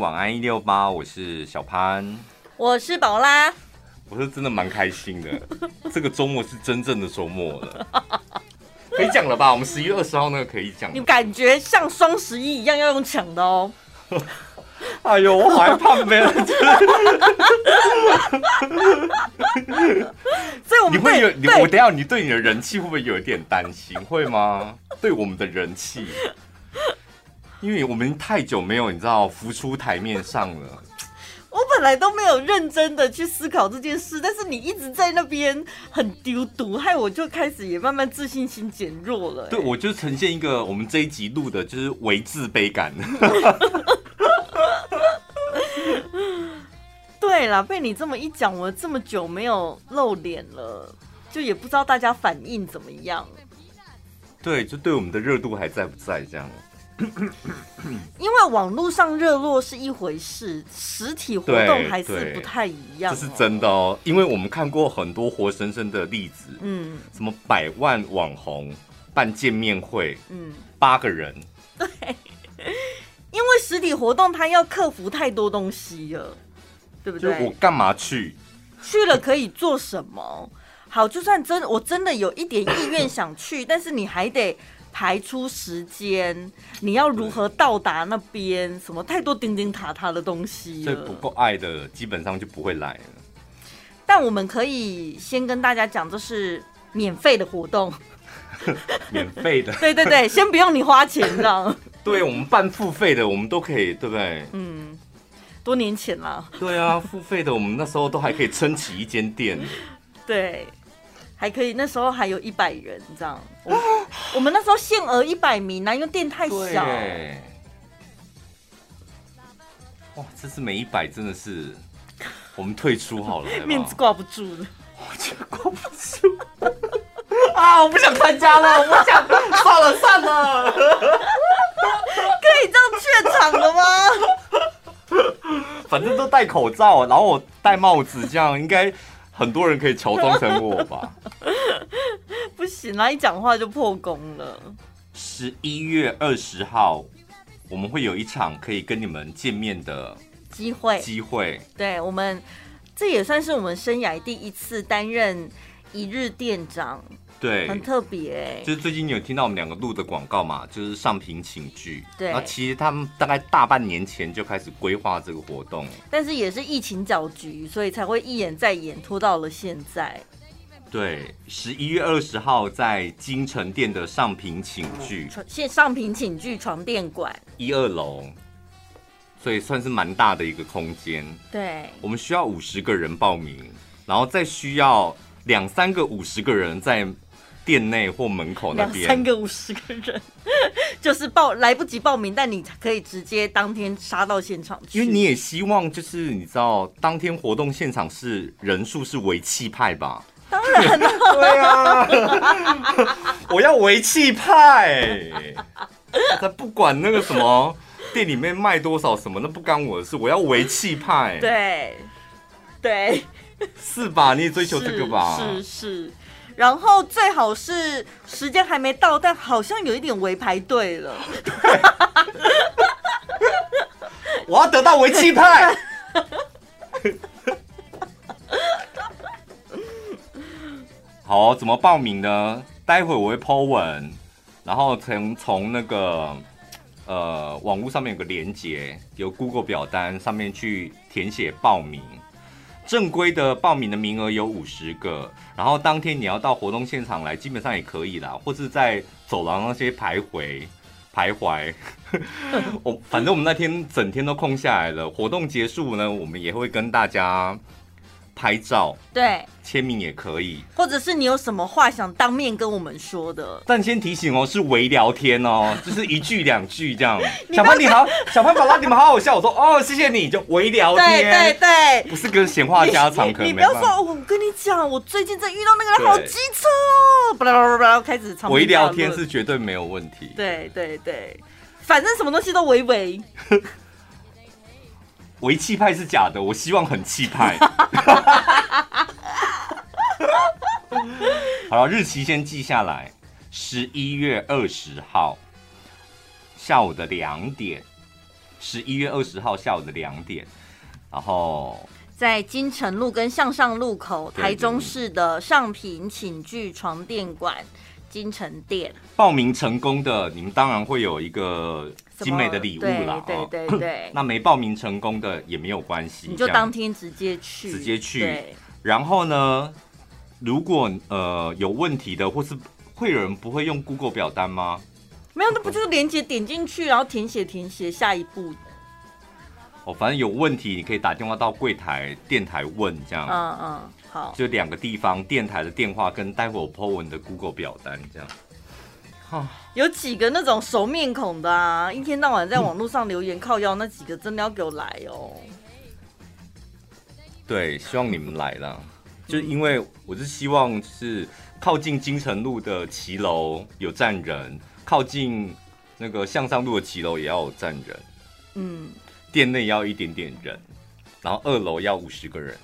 晚安一六八，我是小潘，我是宝拉，我是真的蛮开心的，这个周末是真正的周末了，可以讲了吧？我们十一月二十号那个可以讲，你感觉像双十一一样要用抢的哦。哎呦，我好害怕没了。所以我们你会有你，我等下你对你的人气会不会有一点担心？会吗？对我们的人气。因为我们太久没有，你知道浮出台面上了。我本来都没有认真的去思考这件事，但是你一直在那边很丢毒，害我就开始也慢慢自信心减弱了。对，我就呈现一个我们这一集录的就是微自卑感。对啦，被你这么一讲，我这么久没有露脸了，就也不知道大家反应怎么样。对，就对我们的热度还在不在这样。因为网络上热络是一回事，实体活动还是不太一样。这是真的哦，因为我们看过很多活生生的例子，嗯，什么百万网红办见面会，嗯，八个人，对，因为实体活动它要克服太多东西了，对不对？我干嘛去？去了可以做什么？好，就算真我真的有一点意愿想去，但是你还得。排出时间，你要如何到达那边？什么太多钉钉塔塔的东西，所以不够爱的基本上就不会来了。但我们可以先跟大家讲，这是免费的活动，免费的。对对对，先不用你花钱，这样。对我们办付费的，我们都可以，对不对？嗯，多年前了。对啊，付费的，我们那时候都还可以撑起一间店。对。还可以，那时候还有一百人这样。我我们那时候限额一百名啊，因为店太小。哇，这次没一百真的是，我们退出好了，面子挂不住了。我觉得挂不住。啊，我不想参加了，我不想，算了算了。可以这样怯场的吗？反正都戴口罩，然后我戴帽子，这样应该。很多人可以乔装成我吧？不行啊，一讲话就破功了。十一月二十号，我们会有一场可以跟你们见面的机会。机会，对我们，这也算是我们生涯第一次担任一日店长。对，很特别哎、欸，就是最近你有听到我们两个录的广告嘛？就是上品寝具。对，那其实他们大概大半年前就开始规划这个活动，但是也是疫情搅局，所以才会一演再演，拖到了现在。对，十一月二十号在金城店的上品寝具，现上品寝具床垫馆一二楼，所以算是蛮大的一个空间。对，我们需要五十个人报名，然后再需要两三个五十个人在。店内或门口那边，两三个五十个人，就是报来不及报名，但你可以直接当天杀到现场去。因为你也希望，就是你知道，当天活动现场是人数是为气派吧？当然了，对啊，我要为气派，他不管那个什么店里面卖多少什么，那不干我的事，我要为气派。对，对，是吧？你也追求这个吧？是是。是然后最好是时间还没到，但好像有一点微排队了。我要得到为气派。好、怎么报名呢？待会我会 po 文，然后从从那个呃网络上面有个连接，有 Google 表单上面去填写报名。正规的报名的名额有五十个，然后当天你要到活动现场来，基本上也可以啦，或是在走廊那些徘徊徘徊。我反正我们那天整天都空下来了，活动结束呢，我们也会跟大家。拍照，对，签名也可以，或者是你有什么话想当面跟我们说的。但先提醒哦，是微聊天哦，就是一句两句这样。小潘你好，小潘宝拉你们好好笑。我说哦，谢谢你，就微聊天，对对对，不是跟闲话家常。可能你不要说，我跟你讲，我最近在遇到那个人好机车哦，巴拉巴拉巴拉开始唱。微聊天是绝对没有问题。对对对，反正什么东西都微微。为气派是假的，我希望很气派。好了，日期先记下来，十一月二十号下午的两点，十一月二十号下午的两点，然后在金城路跟向上路口，台中市的上品寝具床垫馆金城店。报名成功的，你们当然会有一个精美的礼物啦。对对对，对 那没报名成功的也没有关系，你就当天直接去，直接去。然后呢，如果呃有问题的，或是会有人不会用 Google 表单吗？没有，那不就是连接点进去，然后填写填写下一步。哦，反正有问题你可以打电话到柜台电台问这样。嗯嗯，好。就两个地方，电台的电话跟待会我 po 文的 Google 表单这样。哈，有几个那种熟面孔的啊，一天到晚在网络上留言靠腰那几个，真的要给我来哦。对，希望你们来了，就因为我是希望是靠近金城路的骑楼有站人。靠近那个向上路的骑楼也要有站人，嗯，店内要一点点人，然后二楼要五十个人，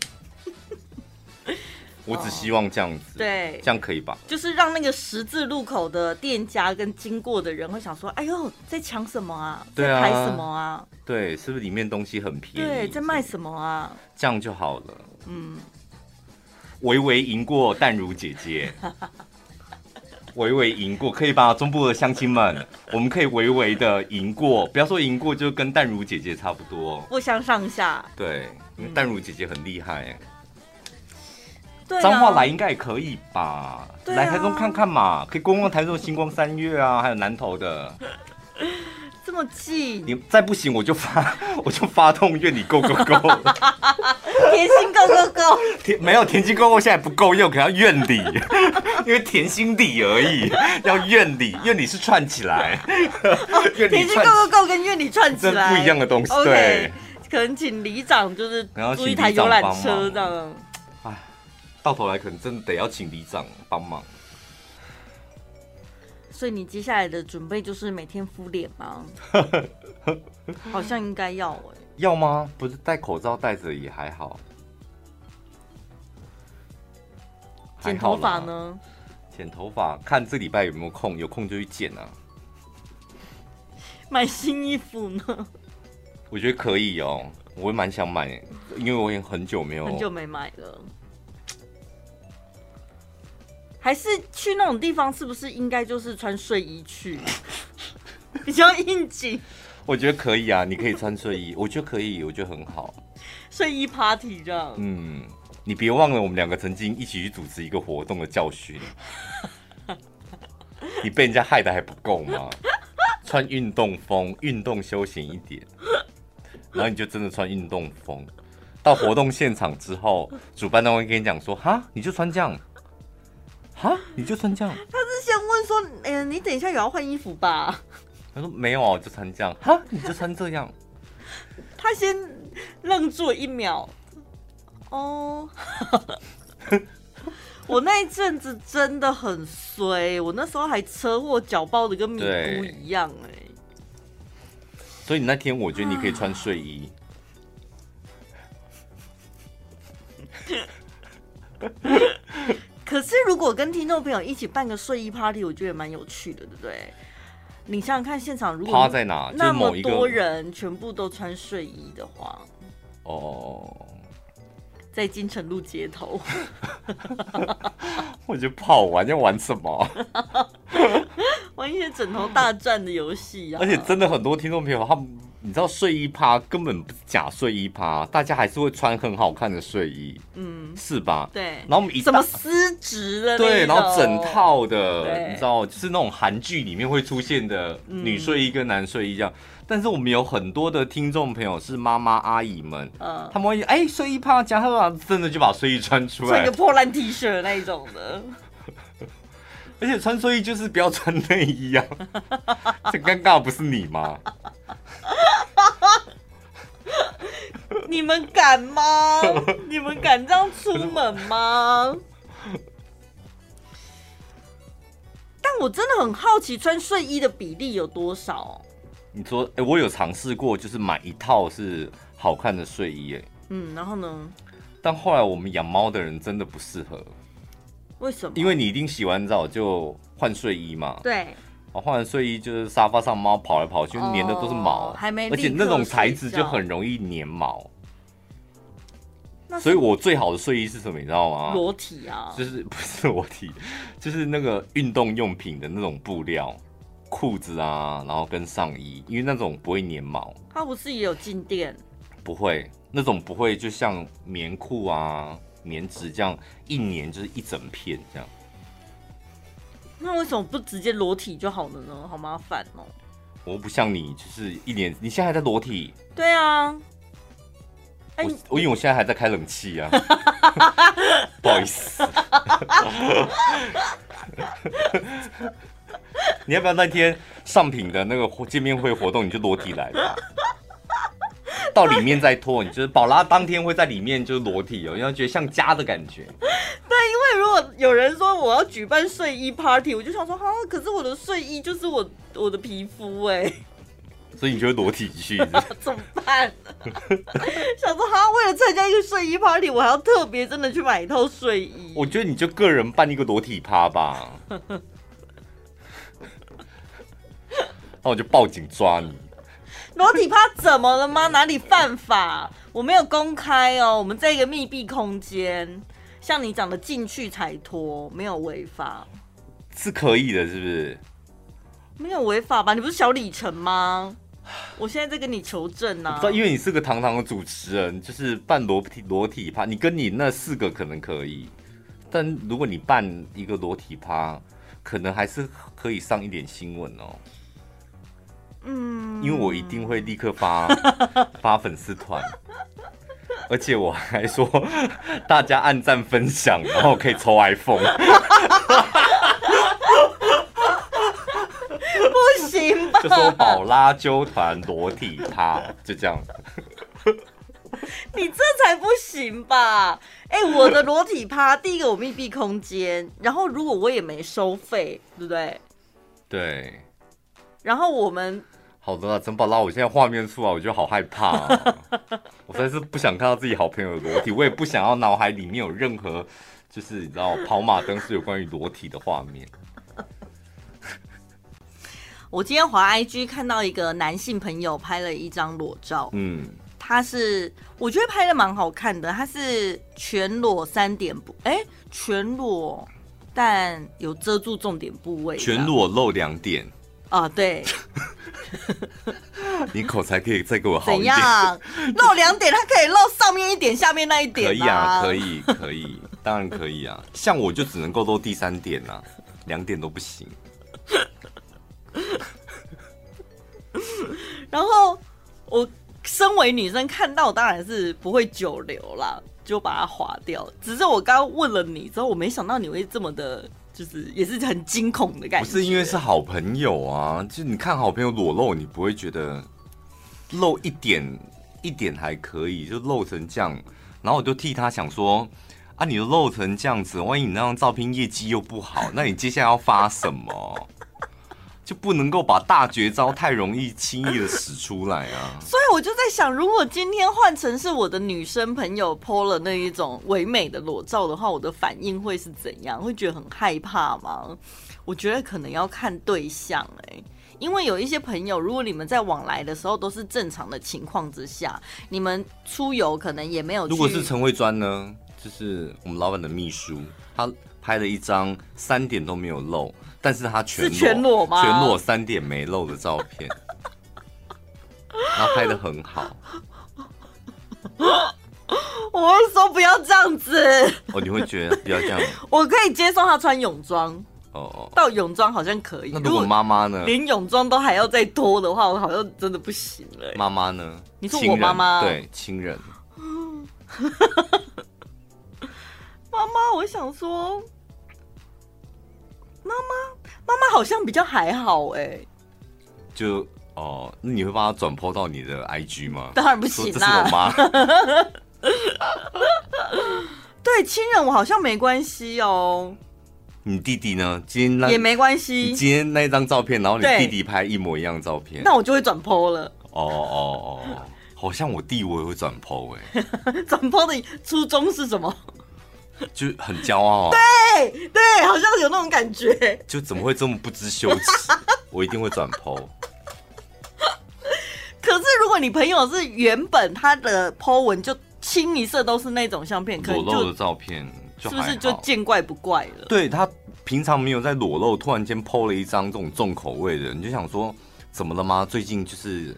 我只希望这样子，哦，对，这样可以吧？就是让那个十字路口的店家跟经过的人会想说，哎呦，在抢什么啊？对啊，在拍什么啊？对，是不是里面东西很便宜？对，在卖什么啊？这样就好了，嗯，微微赢过淡如姐姐。微微赢过，可以吧？中部的乡亲们，我们可以微微的赢过，不要说赢过，就跟淡如姐姐差不多，不相上下。对，因为淡如姐姐很厉害。对，彰化来应该也可以吧？对啊，来台中看看嘛，可以逛逛台中的星光三月啊，还有南投的。这么近，你再不行我就发，我就发动愿你 go go go，甜心 go go go，甜没有甜心 go go 现在不够用，可能要愿里，因为甜心底而已，要愿里，愿里是串起来，哦、甜心 go go go 跟愿里串起来。这不一样的东西对，可能请里长就是租一台游览车这样，哎，到头来可能真的得要请里长帮忙。所以你接下来的准备就是每天敷脸吗？好像应该要哎、欸。要吗？不是戴口罩戴着也还好。剪头发呢？剪头发看这礼拜有没有空，有空就去剪啊。买新衣服呢？我觉得可以哦，我会蛮想买，因为我也很久没有很久没买了。还是去那种地方，是不是应该就是穿睡衣去，比较应景？我觉得可以啊，你可以穿睡衣，我觉得可以，我觉得很好。睡衣 party 这样。嗯，你别忘了，我们两个曾经一起去主持一个活动的教训。你被人家害的还不够吗？穿运动风，运动休闲一点，然后你就真的穿运动风。到活动现场之后，主办单位跟你讲说：“哈，你就穿这样。”哈，你就穿这样？他是先问说，哎、欸，你等一下有要换衣服吧？他说没有哦，就穿这样。哈，你就穿这样？他先愣住了一秒。哦，我那一阵子真的很衰，我那时候还车祸，脚爆的跟米糊一样哎。所以你那天，我觉得你可以穿睡衣。可是，如果跟听众朋友一起办个睡衣 party，我觉得也蛮有趣的，对不对？你想想看，现场如果趴在哪，那么多人全部都穿睡衣的话，哦，在金城路街头，我就好玩，要玩什么？玩一些枕头大战的游戏啊！而且真的很多听众朋友他们。你知道睡衣趴根本不是假睡衣趴，大家还是会穿很好看的睡衣，嗯，是吧？对。然后我们一什么丝质的，对，然后整套的，你知道，就是那种韩剧里面会出现的女睡衣跟男睡衣这样。嗯、但是我们有很多的听众朋友是妈妈阿姨们，嗯，他们会哎、欸、睡衣趴加上真的就把睡衣穿出来，穿一个破烂 T 恤那一种的。而且穿睡衣就是不要穿内衣啊，这尴尬不是你吗？你们敢吗？你们敢这样出门吗？但我真的很好奇，穿睡衣的比例有多少？你说，哎、欸，我有尝试过，就是买一套是好看的睡衣，哎，嗯，然后呢？但后来我们养猫的人真的不适合。为什么？因为你一定洗完澡就换睡衣嘛。对。我换完睡衣就是沙发上猫跑来跑去，粘的都是毛，哦、还没，而且那种材质就很容易粘毛。是所以我最好的睡衣是什么？你知道吗？裸体啊，就是不是裸体，就是那个运动用品的那种布料，裤子啊，然后跟上衣，因为那种不会粘毛。它不是也有静电？不会，那种不会，就像棉裤啊、棉质这样一粘就是一整片这样。那为什么不直接裸体就好了呢？好麻烦哦。我不像你，就是一年，你现在还在裸体？对啊。我我因为我现在还在开冷气啊，不好意思。你要不要那天上品的那个见面会活动，你就裸体来了，到里面再脱。你就是宝拉当天会在里面就是裸体哦，因为觉得像家的感觉。对，因为如果有人说我要举办睡衣 party，我就想说哈，可是我的睡衣就是我我的皮肤哎。所以你就会裸体去，怎么办？想说哈，为了参加一个睡衣 party，我还要特别真的去买一套睡衣。我觉得你就个人办一个裸体趴吧，那我就报警抓你。裸体趴怎么了吗？哪里犯法？我没有公开哦，我们在一个密闭空间，像你讲的进去才脱，没有违法，是可以的，是不是？没有违法吧？你不是小里程吗？我现在在跟你求证呢、啊。因为你是个堂堂的主持人，就是办裸体裸体趴，你跟你那四个可能可以，但如果你办一个裸体趴，可能还是可以上一点新闻哦。嗯，因为我一定会立刻发 发粉丝团，而且我还说大家按赞分享，然后可以抽 iPhone。不行吧就说宝拉揪团裸体趴，就这样。你这才不行吧？哎、欸，我的裸体趴，第一个我密闭空间，然后如果我也没收费，对不对？对。然后我们好的，陈宝拉，我现在画面出来，我觉得好害怕、啊。我实在是不想看到自己好朋友的裸体，我也不想要脑海里面有任何，就是你知道跑马灯是有关于裸体的画面。我今天滑 IG 看到一个男性朋友拍了一张裸照，嗯，他是我觉得拍的蛮好看的，他是全裸三点不，哎、欸，全裸但有遮住重点部位，全裸露两点啊，对，你口才可以再给我好一点，露两点，它可以露上面一点，下面那一点，可以啊，可以，可以，当然可以啊，像我就只能够露第三点啊，两点都不行。然后我身为女生看到当然是不会久留啦，就把它划掉。只是我刚刚问了你之后，我没想到你会这么的，就是也是很惊恐的感觉。不是因为是好朋友啊，就你看好朋友裸露，你不会觉得露一点一点还可以，就露成这样。然后我就替他想说啊，你都露成这样子，万一你那张照片业绩又不好，那你接下来要发什么？就不能够把大绝招太容易轻易的使出来啊！所以我就在想，如果今天换成是我的女生朋友 po 了那一种唯美的裸照的话，我的反应会是怎样？会觉得很害怕吗？我觉得可能要看对象哎、欸，因为有一些朋友，如果你们在往来的时候都是正常的情况之下，你们出游可能也没有。如果是陈慧专呢？就是我们老板的秘书，他拍了一张三点都没有露。但是他全裸，全裸吗？全裸三点没露的照片，然后拍的很好。我会说不要这样子。哦，你会觉得不要这样？我可以接受他穿泳装。哦哦，到泳装好像可以。那如果妈妈呢？连泳装都还要再脱的话，我好像真的不行了。妈妈呢？你说我妈妈？对，亲人。妈妈，我想说。好像比较还好哎、欸，就哦，那你会帮他转 po 到你的 IG 吗？当然不行啦，这是我妈。对，亲人我好像没关系哦。你弟弟呢？今天那也没关系。今天那一张照片，然后你弟弟拍一模一样的照片，那我就会转 po 了。哦哦哦，好像我弟我也会转 po 哎、欸。转 po 的初衷是什么？就很骄傲。对对，好像有那种感觉。就怎么会这么不知羞耻？我一定会转 po。可是如果你朋友是原本他的 po 文就清一色都是那种相片，裸露的照片，是不是就见怪不怪了？对，他平常没有在裸露，突然间 po 了一张这种重口味的，你就想说怎么了吗？最近就是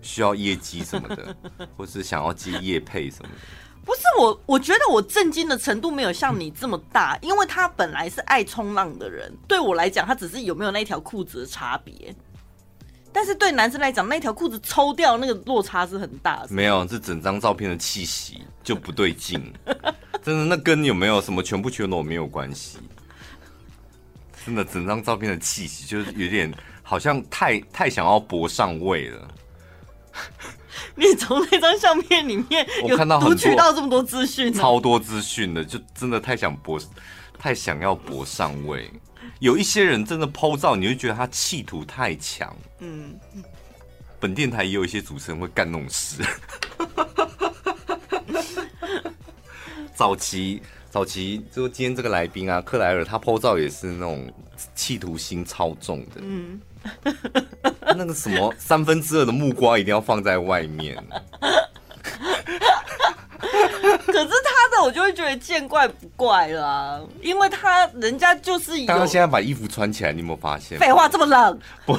需要业绩什么的，或是想要接业配什么的。不是我，我觉得我震惊的程度没有像你这么大，因为他本来是爱冲浪的人，对我来讲，他只是有没有那条裤子的差别。但是对男生来讲，那条裤子抽掉那个落差是很大的。没有，这整张照片的气息就不对劲。真的，那跟有没有什么全部全裸没有关系。真的，整张照片的气息就是有点好像太太想要搏上位了。你从那张相片里面，我看到读取到这么多资讯，超多资讯的，就真的太想博，太想要博上位。有一些人真的 po 照，你会觉得他企图太强。嗯，本电台也有一些主持人会干那种事。早期，早期就今天这个来宾啊，克莱尔，他 po 照也是那种企图心超重的。嗯，那个什么三分之二的木瓜一定要放在外面。可是他的我就会觉得见怪不怪了，啊，因为他人家就是有。他现在把衣服穿起来，你有没有发现？废话，这么冷？不，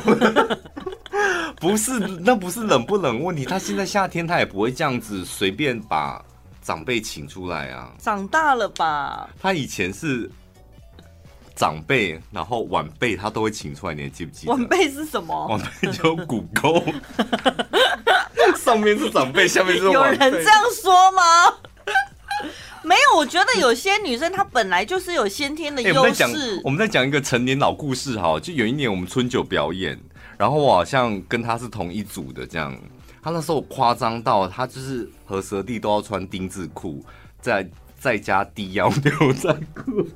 不是，那不是冷不冷问题。他现在夏天，他也不会这样子随便把长辈请出来啊。长大了吧？他以前是长辈，然后晚辈他都会请出来，你还记不记得？晚辈是什么？晚辈就骨沟，上面是长辈，下面是晚辈。有人这样说吗？没有，我觉得有些女生她本来就是有先天的优势。欸、我们在讲，一个成年老故事哈，就有一年我们春酒表演，然后我好像跟他是同一组的这样。他那时候夸张到，他就是和蛇弟都要穿丁字裤，再再加低腰牛仔裤。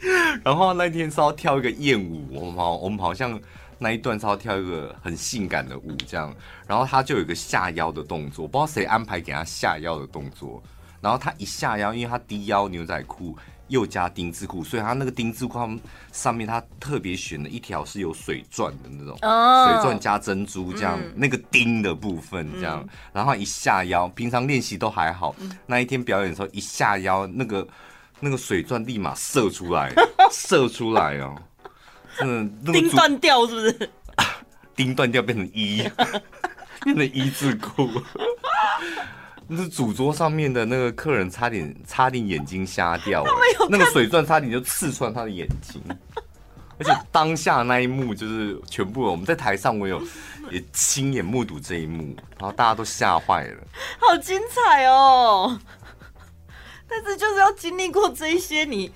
然后那天是要跳一个艳舞，我们好，我们好像那一段是要跳一个很性感的舞这样。然后他就有一个下腰的动作，不知道谁安排给他下腰的动作。然后他一下腰，因为他低腰牛仔裤又加丁字裤，所以他那个丁字裤上面他特别选了一条是有水钻的那种，水钻加珍珠这样，那个钉的部分这样。然后一下腰，平常练习都还好，那一天表演的时候一下腰，那个那个水钻立马射出来，射出来哦，真的，钉断掉是不是？钉断掉变成一，变成一字裤。那是主桌上面的那个客人差点差点眼睛瞎掉，那个水钻差点就刺穿他的眼睛，而且当下那一幕就是全部我们在台上，我有也亲眼目睹这一幕，然后大家都吓坏了，好精彩哦！但是就是要经历过这一些，你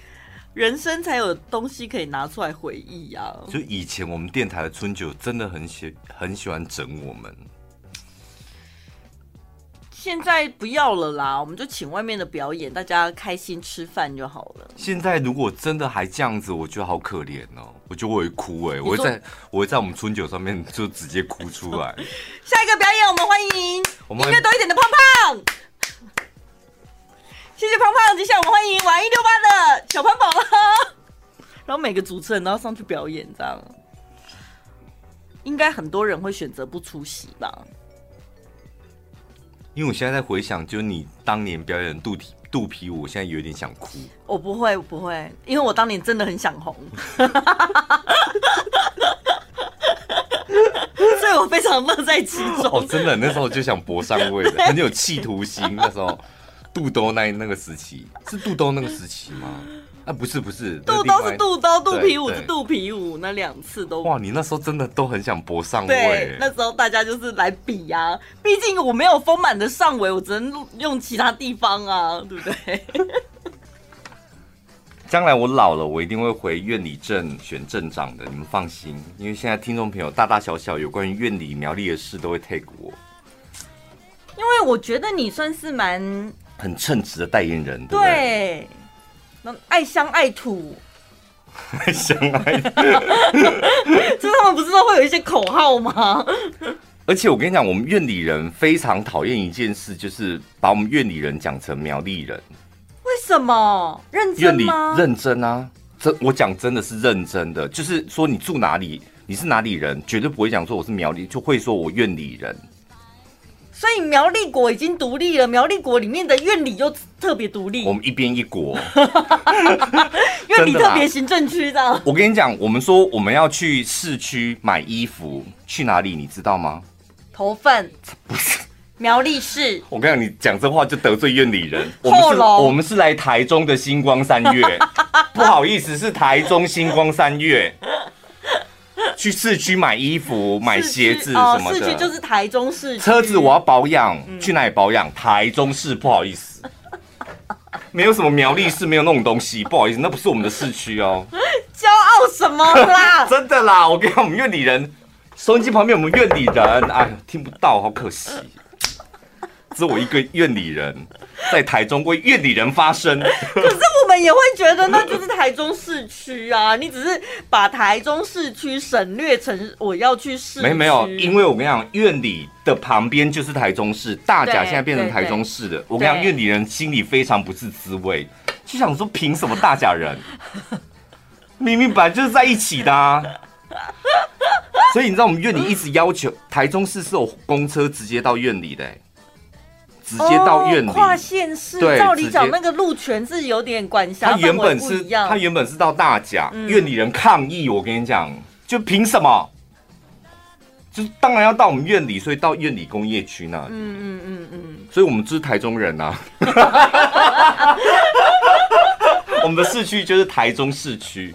人生才有东西可以拿出来回忆呀。就以前我们电台的春酒真的很喜很喜欢整我们。现在不要了啦，我们就请外面的表演，大家开心吃饭就好了。现在如果真的还这样子，我觉得好可怜哦，我觉得我会哭哎，我会在我会在我们春酒上面就直接哭出来。下一个表演，我们欢迎音乐多一点的胖胖，谢谢胖胖。接下来我们欢迎玩一六八的小潘宝宝，然后每个主持人都要上去表演，这样应该很多人会选择不出席吧。因为我现在在回想，就是你当年表演肚皮肚皮舞，我现在有点想哭。我不会，我不会，因为我当年真的很想红，所以我非常乐在其中。哦，真的，那时候就想搏上位的，很有企图心。那时候肚兜那那个时期，是肚兜那个时期吗？啊，不是不是，肚兜是肚兜，肚皮舞是肚皮舞，那两次都哇！你那时候真的都很想搏上位。对，那时候大家就是来比呀、啊，毕竟我没有丰满的上围，我只能用其他地方啊，对不对？将来我老了，我一定会回院里镇选镇长的，你们放心，因为现在听众朋友大大小小有关于院里苗栗的事都会 take 我，因为我觉得你算是蛮很称职的代言人，对不对？对爱乡爱土，爱乡爱土，就是他们不是都会有一些口号吗？而且我跟你讲，我们院里人非常讨厌一件事，就是把我们院里人讲成苗栗人。为为什么？认真吗？认真啊！这我讲真的是认真的，就是说你住哪里，你是哪里人，绝对不会讲说我是苗栗，就会说我院里人。所以苗栗国已经独立了，苗栗国里面的院里又特别独立。我们一边一国，院里特别行政区的。我跟你讲，我们说我们要去市区买衣服，去哪里你知道吗？头份不是苗栗市。我跟你讲，你讲这话就得罪院里人。我们是，我们是来台中的星光三月，不好意思，是台中星光三越。去市区买衣服、买鞋子什么的，市区就是台中市。车子我要保养，去哪里保养？台中市，不好意思，没有什么苗栗市，没有那种东西，不好意思，那不是我们的市区哦。骄傲什么啦？真的啦，我跟你讲，我们院里人，收音机旁边我们院里人，哎，听不到，好可惜。只有我一个院里人，在台中为院里人发声。可是我们也会觉得那就是台中市区啊，你只是把台中市区省略成我要去市。没没有，因为我跟你讲，院里的旁边就是台中市，大甲现在变成台中市的。我跟你讲，院里人心里非常不是滋味，就想说凭什么大甲人？明明本来就是在一起的啊！所以你知道我们院里一直要求台中市是有公车直接到院里的、欸。直接到院里，哦、跨县市。对，照理讲那个路权是有点管辖。他原本是，他原本是到大甲，苑、嗯、里人抗议。我跟你讲，就凭什么？就当然要到我们院里，所以到院里工业区那里。嗯嗯嗯嗯。所以我们就是台中人啊。我们的市区就是台中市区。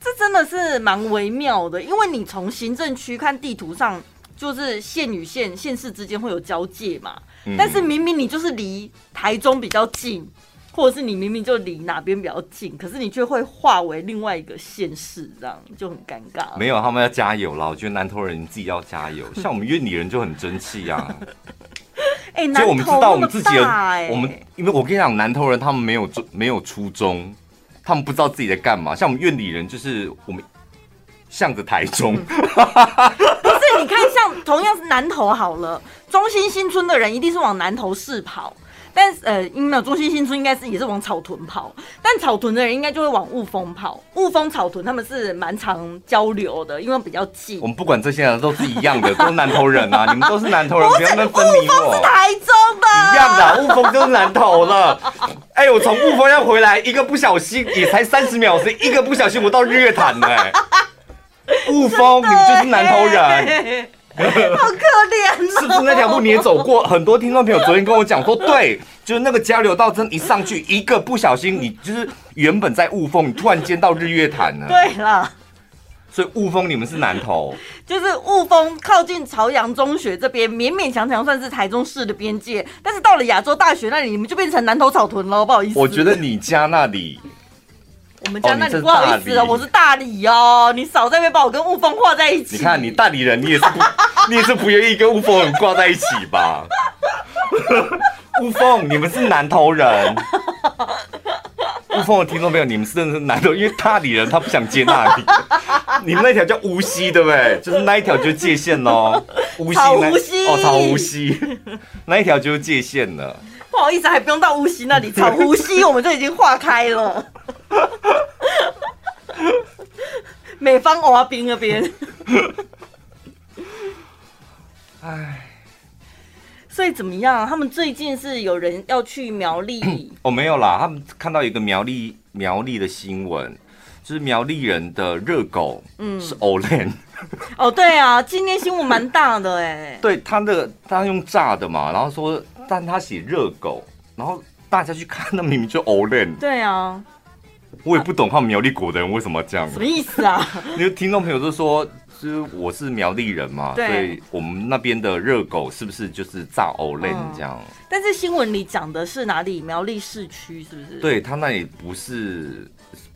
这真的是蛮微妙的，因为你从行政区看地图上。就是县与县、县市之间会有交界嘛，嗯、但是明明你就是离台中比较近，或者是你明明就离哪边比较近，可是你却会化为另外一个县市，这样就很尴尬。没有，他们要加油啦！我觉得南投人你自己要加油，像我们院里人就很争气啊。哎、欸，就我们知道我们自己的，欸、我们因为我跟你讲，南投人他们没有没有初衷，他们不知道自己在干嘛。像我们院里人，就是我们向着台中。你看，像同样是南投好了，中心新村的人一定是往南投市跑，但是呃，因为中心新村应该是也是往草屯跑，但草屯的人应该就会往雾峰跑。雾峰、草屯他们是蛮常交流的，因为比较近。我们不管这些人都是一样的，都是南投人啊，你们都是南投人，不要那么分离 我。台中的，一样的，雾峰就是南投了。哎、欸，我从雾峰要回来，一个不小心也才三十秒时间，一个不小心我到日月潭了、欸。雾峰，你们就是南投人，好可怜。是不是那条路你也走过？很多听众朋友昨天跟我讲说，对，就是那个交流道，真一上去，一个不小心，你就是原本在雾峰，你突然间到日月潭了。对了，所以雾峰你们是南投，就是雾峰靠近朝阳中学这边，勉勉强强算是台中市的边界，但是到了亚洲大学那里，你们就变成南投草屯了，不好意思。我觉得你家那里。我们家那里不好意思哦，我是大理哦，你少在那边把我跟雾峰挂在一起。你看你大理人，你也是不，你也是不愿意跟雾峰人挂在一起吧？雾峰，你们是南投人。雾峰的听众朋友，你们是真的是南投，因为大理人他不想接那里。你们那条叫无锡，对不对？就是那一条就是界限喽。无锡，无锡哦，草无锡，那一条就是界限了。不好意思，还不用到乌溪那里，草乌溪我们就已经化开了。美方娃兵那边，哎，所以怎么样？他们最近是有人要去苗栗？哦，没有啦，他们看到一个苗栗苗栗的新闻，就是苗栗人的热狗，嗯，是 Olen。哦，对啊，今天新闻蛮大的哎。对，他的他用炸的嘛，然后说，但他写热狗，然后大家去看，那明明就 Olen。对啊。我也不懂他们苗栗国的人为什么要这样，什么意思啊？因为听众朋友都说，就是我是苗栗人嘛，对所以我们那边的热狗是不是就是炸欧蕾这样？但是新闻里讲的是哪里？苗栗市区是不是？对他那里不是。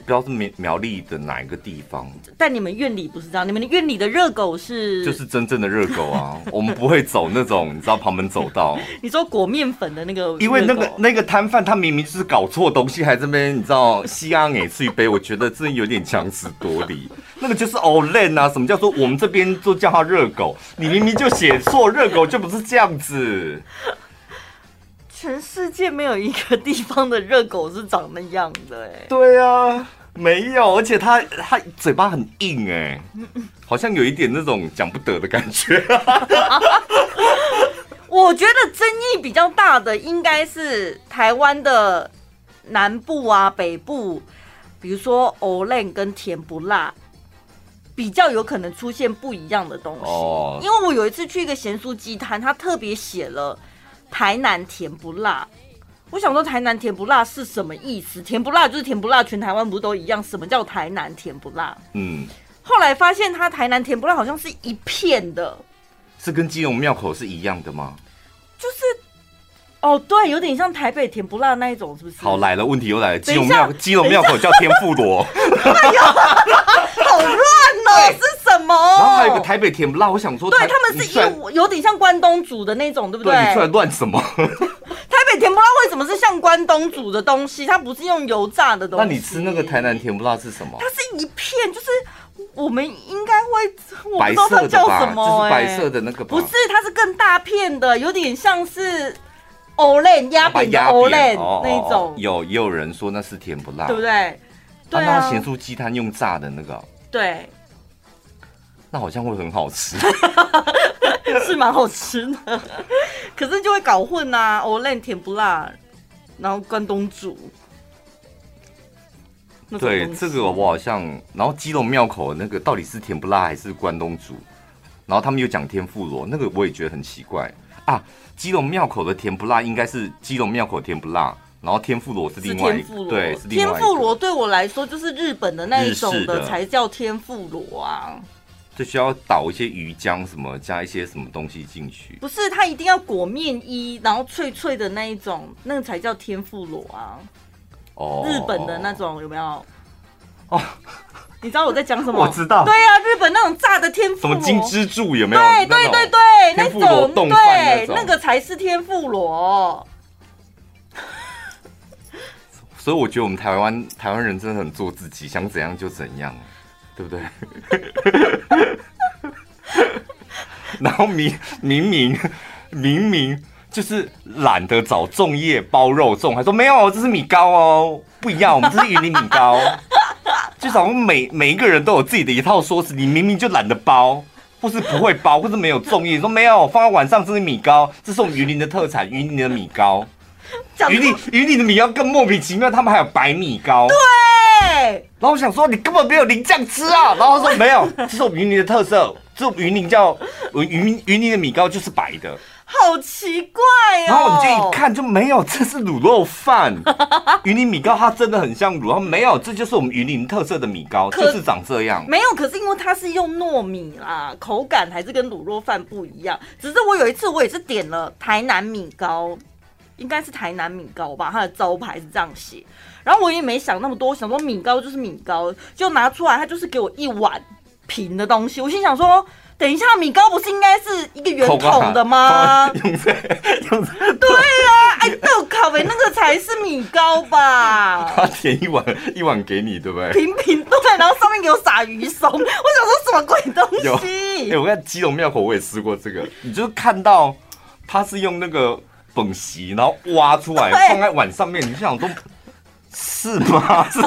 不知道是苗苗栗的哪一个地方，但你们院里不是这样，你们的苑里的热狗是就是真正的热狗啊，我们不会走那种你知道旁门走道。你说裹面粉的那个，因为那个那个摊贩他明明就是搞错东西，还这边你知道西安给吃一杯，我觉得真的有点强词夺理。那个就是 Olen 啊，什么叫做我们这边都叫它热狗？你明明就写错，热狗就不是这样子。全世界没有一个地方的热狗是长那样的哎。对啊，没有，而且它它嘴巴很硬哎，好像有一点那种讲不得的感觉。我觉得争议比较大的应该是台湾的南部啊、北部，比如说欧蕾跟甜不辣，比较有可能出现不一样的东西。哦，因为我有一次去一个咸酥鸡摊，他特别写了台南甜不辣。我想说台南甜不辣是什么意思？甜不辣就是甜不辣，全台湾不是都一样？什么叫台南甜不辣？嗯，后来发现它台南甜不辣好像是一片的。是跟基隆庙口是一样的吗？就是，哦，对，有点像台北甜不辣那一种，是不是？好，来了，问题又来了。基隆庙，基隆庙口叫天妇罗。乱哦，是什么？然后还有个台北甜不辣，我想说，对他们是有有点像关东煮的那种，对不对？对，你出来乱什么？台北甜不辣为什么是像关东煮的东西？它不是用油炸的东西。那你吃那个台南甜不辣是什么？它是一片，就是。我们应该会，我不知道它叫什么，就是白色的那个，不是，它是更大片的，有点像是欧蕾压扁的欧蕾那种。有也有人说那是甜不辣，对不对？对啊，咸酥鸡摊用炸的那个，对，那好像会很好吃，是蛮好吃的，可是就会搞混呐，欧蕾甜不辣，然后关东煮。对，这个我好像，然后基隆庙口那个到底是甜不辣还是关东煮？然后他们又讲天妇罗，那个我也觉得很奇怪啊。基隆庙口的甜不辣应该是基隆庙口甜不辣，然后天妇罗是另外一个。对。天妇罗对我来说就是日本的那一种的才叫天妇罗啊。就需要倒一些鱼浆什么，加一些什么东西进去。不是，它一定要裹面衣，然后脆脆的那一种，那个才叫天妇罗啊。哦日本的那种有没有？哦，你知道我在讲什么？我知道。对呀、啊，日本那种炸的天妇罗，什么金之柱有没有？对对对对，那种，对，那个才是天妇罗。所以我觉得我们台湾台湾人真的很做自己，想怎样就怎样，对不对？然后明明明明明。就是懒得找粽叶包肉粽，还说没有，这是米糕哦，不一样，我们这是云林米糕。就好像每每一个人都有自己的一套说辞，你明明就懒得包，或是不会包，或是没有粽叶，说没有，放在晚上这是米糕，这是我们云林的特产，云林的米糕。云林云林的米糕更莫名其妙，他们还有白米糕。对。然后我想说，你根本没有淋酱吃啊。然后他说没有，这是我们云林的特色，这云林叫云云林的米糕就是白的。好奇怪哦！然后你就一看就没有，这是卤肉饭。云林米糕它真的很像卤肉，没有，这就是我们云林特色的米糕，就是长这样。没有，可是因为它是用糯米啦，口感还是跟卤肉饭不一样。只是我有一次我也是点了台南米糕，应该是台南米糕吧，它的招牌是这样写。然后我也没想那么多，想说米糕就是米糕，就拿出来，它就是给我一碗平的东西。我心想说。等一下，米糕不是应该是一个圆筒的吗？用这用这对呀、啊，哎，豆烤的那个才是米糕吧？他填一碗一碗给你，对不对？平平对，然后上面给我撒鱼松，我想说什么鬼东西？哎、欸，我看基隆庙口我也吃过这个，你就看到他是用那个本席，然后挖出来放在碗上面，你就想都。是吗？是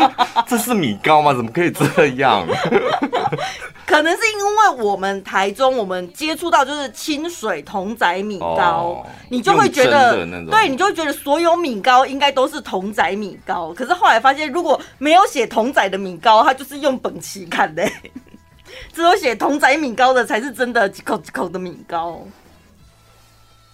这是米糕吗？怎么可以这样？可能是因为我们台中，我们接触到就是清水同仔米糕，哦、你就会觉得，对，你就会觉得所有米糕应该都是同仔米糕。可是后来发现，如果没有写同仔的米糕，它就是用本期看的，只有写同仔米糕的才是真的几口几口的米糕。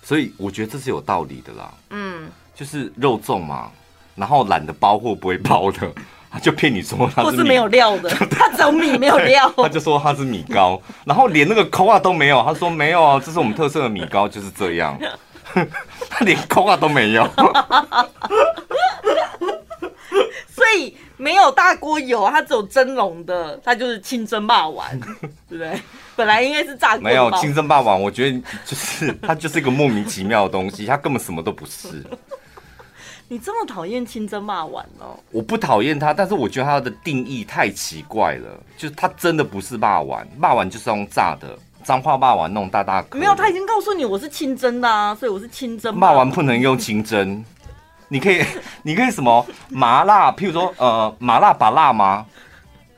所以我觉得这是有道理的啦。嗯，就是肉粽嘛。然后懒得包或不会包的，他就骗你说他是，是没有料的，他只有米没有料，他就说他是米糕，然后连那个扣啊都没有，他说没有啊，这是我们特色的米糕，就是这样，他连扣啊都没有，所以没有大锅油，它只有蒸笼的，它就是清蒸霸丸，对不对？本来应该是炸锅，没有清蒸霸丸，我觉得就是 它就是一个莫名其妙的东西，它根本什么都不是。你这么讨厌清蒸霸王哦？我不讨厌它，但是我觉得它的定义太奇怪了。就是它真的不是肉圆，肉圆就是用炸的，脏话霸王那种大大颗。没有，他已经告诉你我是清蒸的啊，所以我是清蒸。霸王不能用清蒸，你可以，你可以什么麻辣？譬如说，呃，麻辣把辣吗？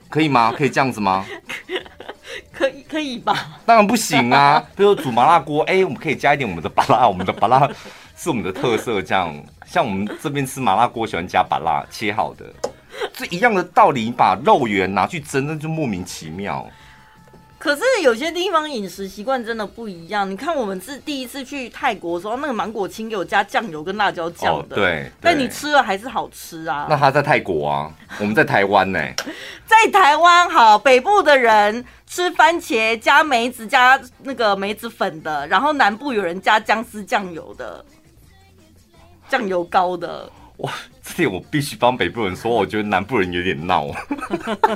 可以吗？可以这样子吗？可以，可以吧？当然不行啊！比如说煮麻辣锅，哎、欸，我们可以加一点我们的把辣，我们的把辣是我们的特色，这样。像我们这边吃麻辣锅，喜欢加把辣切好的。这一样的道理，你把肉圆拿去蒸，那就莫名其妙。可是有些地方饮食习惯真的不一样。你看，我们是第一次去泰国的时候，那个芒果青给我加酱油跟辣椒酱的，哦，对。但你吃了还是好吃啊。那他在泰国啊，我们在台湾呢。在台湾好，北部的人吃番茄加梅子加那个梅子粉的，然后南部有人加姜丝酱油的，酱油膏的。哇，这点我必须帮北部人说，我觉得南部人有点闹，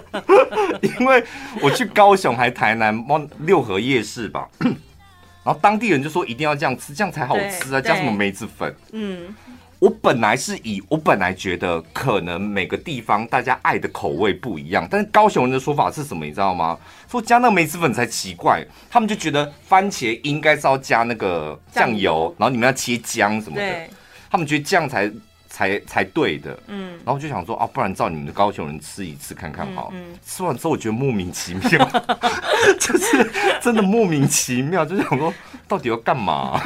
因为我去高雄还台南往六合夜市吧，然后当地人就说一定要这样吃，这样才好吃啊，加什么梅子粉？嗯，我本来是以我本来觉得可能每个地方大家爱的口味不一样，但是高雄人的说法是什么？你知道吗？说加那个梅子粉才奇怪，他们就觉得番茄应该是要加那个酱油，然后你们要切姜什么的，他们觉得这样才。才才对的，嗯，然后就想说啊，不然照你们的高雄人吃一次看看好。嗯嗯、吃完之后我觉得莫名其妙，就是真的莫名其妙，就想说到底要干嘛？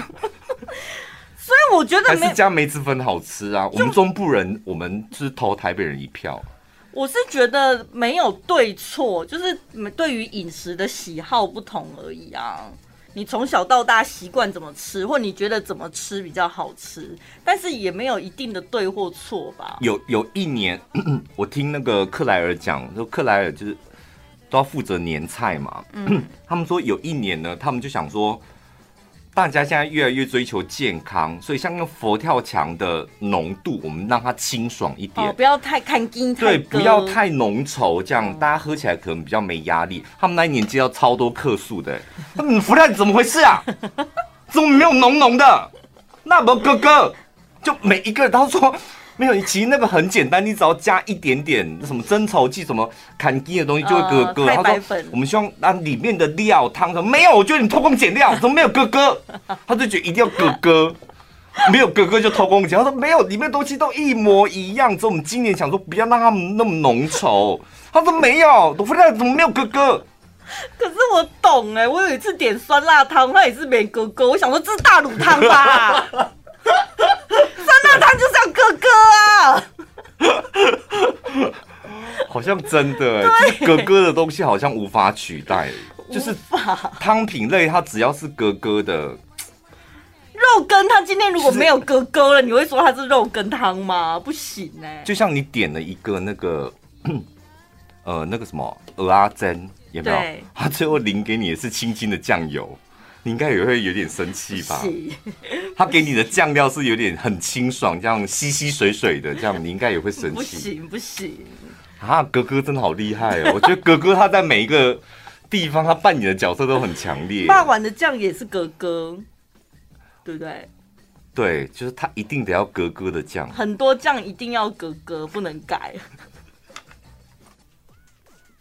所以我觉得还是加梅子粉好吃啊。我们中部人，我们就是投台北人一票。我是觉得没有对错，就是对于饮食的喜好不同而已啊。你从小到大习惯怎么吃，或你觉得怎么吃比较好吃，但是也没有一定的对或错吧。有有一年，我听那个克莱尔讲，说克莱尔就是都要负责年菜嘛。嗯，他们说有一年呢，他们就想说。大家现在越来越追求健康，所以像那个佛跳墙的浓度，我们让它清爽一点，哦、不要太看筋，对，不要太浓稠，这样、嗯、大家喝起来可能比较没压力。他们那一年接到超多客诉的，嗯，佛跳怎么回事啊？怎么没有浓浓的？那么哥哥，就每一个人都说。没有，其实那个很简单，你只要加一点点什么增稠剂、什么坎基的东西，就会咯咯。他说：“我们希望那里面的料汤什么没有，我觉得你偷工减料，怎么没有咯咯？”他就觉得一定要咯咯，没有哥哥就偷工减料。他说：“没有，里面的东西都一模一样。”所以我们今年想说不要让他们那么浓稠。他说：“没有，我发现怎么没有哥哥？”可是我懂哎，我有一次点酸辣汤，他也是没哥哥。我想说这是大卤汤吧。酸辣汤就是要咯咯啊！好像真的 就是哥哥的东西好像无法取代，就是汤品类，它只要是哥哥的。肉羹，它今天如果没有哥哥了，你会说它是肉羹汤吗？不行哎。就像你点了一个那个，呃，那个什么鹅阿珍，有没有？他最后淋给你的是清清的酱油。你应该也会有点生气吧？他给你的酱料是有点很清爽，这样稀稀水水的，这样你应该也会生气。不行不行啊！哥哥真的好厉害哦！我觉得哥哥他在每一个地方他扮演的角色都很强烈。霸碗的酱也是哥哥，对不对？对，就是他一定得要哥哥的酱，很多酱一定要哥哥，不能改。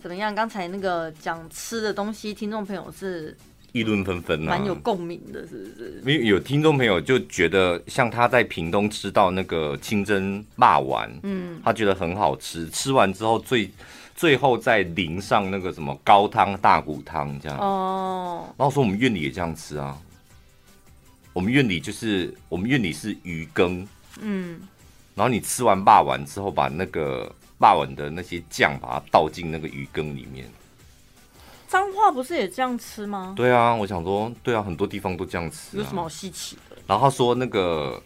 怎么样？刚才那个讲吃的东西，听众朋友是？议论纷纷啊，蛮有共鸣的，是不是？因为有听众朋友就觉得，像他在屏东吃到那个清蒸霸丸，嗯，他觉得很好吃。吃完之后最最后再淋上那个什么高汤大骨汤这样哦。然后说我们院里也这样吃啊，我们院里就是我们院里是鱼羹，嗯，然后你吃完霸丸之后，把那个霸丸的那些酱把它倒进那个鱼羹里面。彰化不是也这样吃吗？对啊，我想说，对啊，很多地方都这样吃啊。有什么好稀奇的？然后他说那个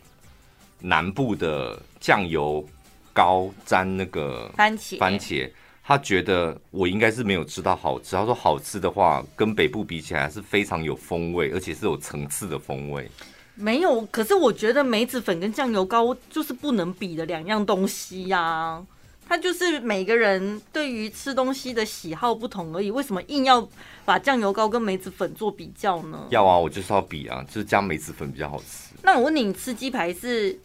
南部的酱油膏沾那个番茄，番茄，他觉得我应该是没有吃到好吃。他说好吃的话，跟北部比起来是非常有风味，而且是有层次的风味。没有，可是我觉得梅子粉跟酱油膏就是不能比的两样东西呀啊。它就是每个人对于吃东西的喜好不同而已，为什么硬要把酱油膏跟梅子粉做比较呢？要啊，我就是要比啊，就是加梅子粉比较好吃。那我问你，你吃鸡排是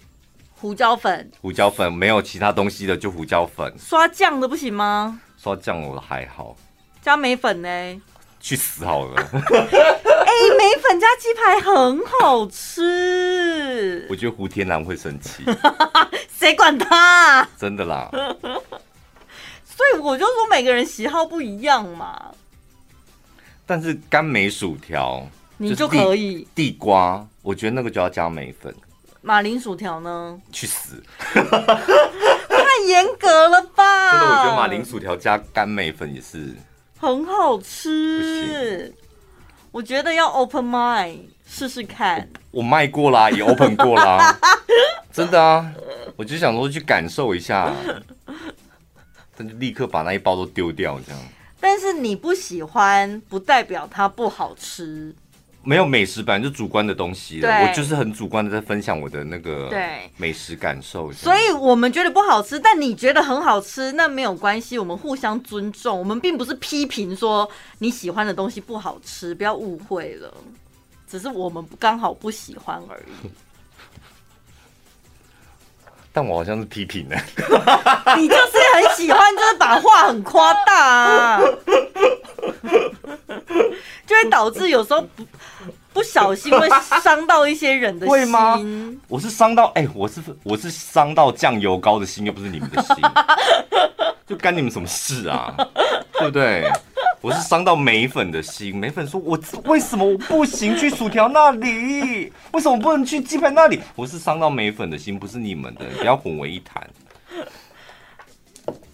胡椒粉？胡椒粉没有其他东西的就胡椒粉。刷酱的不行吗？刷酱我还好。加梅粉呢？去死好了。哎梅粉加鸡排很好吃。我觉得胡天蓝会生气，谁管他啊？真的啦。所以我就说每个人喜好不一样嘛。但是甘梅薯条，你就可以。地瓜，我觉得那个就要加梅粉。马铃薯条呢？去死！太严格了吧？真的，我觉得马铃薯条加甘梅粉也是很好吃。我觉得要 open mind 试试看。我卖过啦，也 open 过啦，真的啊！我就想说去感受一下。他就立刻把那一包都丢掉，这样。但是你不喜欢，不代表它不好吃。没有美食本来就主观的东西了，我就是很主观的在分享我的那个美食感受。所以我们觉得不好吃，但你觉得很好吃，那没有关系，我们互相尊重。我们并不是批评说你喜欢的东西不好吃，不要误会了，只是我们刚好不喜欢而已。但我好像是批评的，你就是很喜欢，就是把话很夸大啊，就会导致有时候不不小心会伤到一些人的心。会吗？我是伤到哎、欸，我是我是伤到酱油膏的心，又不是你们的心，就干你们什么事啊？对不对？我是伤到眉粉的心，眉粉说：“我为什么我不行去薯条那里？为什么我不能去鸡排那里？”我是伤到眉粉的心，不是你们的，不要混为一谈。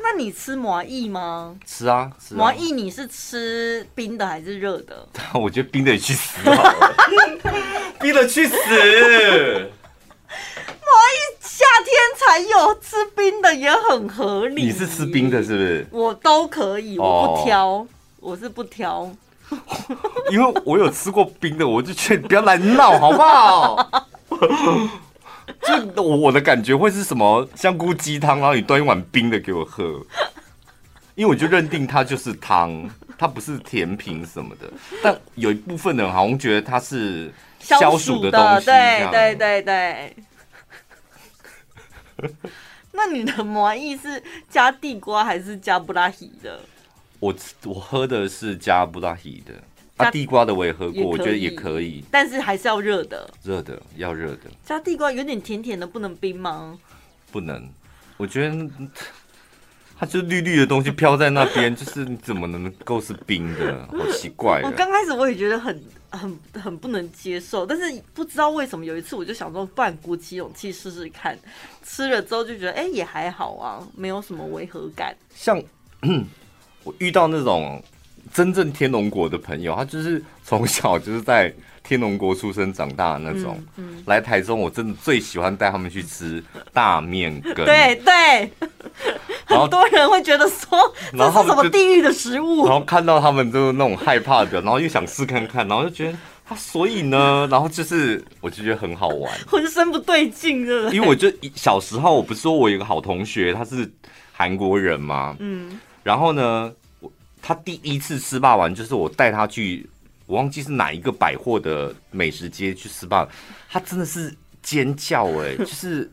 那你吃麻薏吗？吃啊，吃啊。麻薏你是吃冰的还是热的？我觉得冰的也去死好了，冰的去死。麻薏夏天才有，吃冰的也很合理。你是吃冰的，是不是？我都可以，我不挑。Oh. 我是不挑，因为我有吃过冰的，我就劝你不要来闹，好不好？就我的感觉会是什么香菇鸡汤，然后你端一碗冰的给我喝，因为我就认定它就是汤，它不是甜品什么的。但有一部分人好像觉得它是消暑的东西，对对对对。那你的魔芋是加地瓜还是加布拉提的？我我喝的是加布拉提的，加地瓜的我也喝过，我觉得也可以，但是还是要热的，热的要热的。加地瓜有点甜甜的，不能冰吗？不能，我觉得它就绿绿的东西飘在那边，就是你怎么能够是冰的？好奇怪。我刚开始我也觉得很很很不能接受，但是不知道为什么有一次我就想说，不然鼓起勇气试试看，吃了之后就觉得哎、欸、也还好啊，没有什么违和感，像。我遇到那种真正天龙国的朋友，他就是从小就是在天龙国出生长大的那种。嗯嗯、来台中，我真的最喜欢带他们去吃大面羹。对对，很多人会觉得说，这是什么地狱的食物？然后看到他们就是那种害怕的，然后又想试看看，然后就觉得他，所以呢，然后就是我就觉得很好玩，浑身不对劲，的。因为我就小时候，我不是说我有个好同学，他是韩国人嘛？嗯。然后呢，我他第一次吃霸王，就是我带他去，我忘记是哪一个百货的美食街去吃霸王，他真的是尖叫哎、欸，就是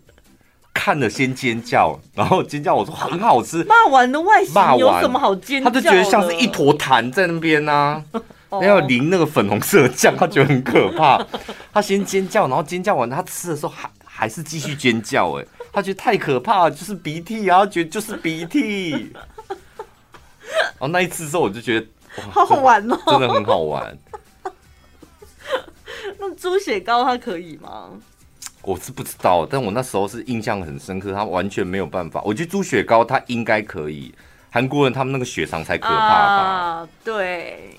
看了先尖叫，然后尖叫，我说很好吃。霸王的外形有什么好尖叫？他就觉得像是一坨痰在那边呢、啊，然后淋那个粉红色的酱，他觉得很可怕。他先尖叫，然后尖叫完，他吃的时候还还是继续尖叫哎、欸，他觉得太可怕了，就是鼻涕，然后觉得就是鼻涕。哦，那一次之后我就觉得好好玩哦，真的很好玩。那猪血糕它可以吗？我是不知道，但我那时候是印象很深刻，它完全没有办法。我觉得猪血糕它应该可以，韩国人他们那个血肠才可怕吧？啊，对。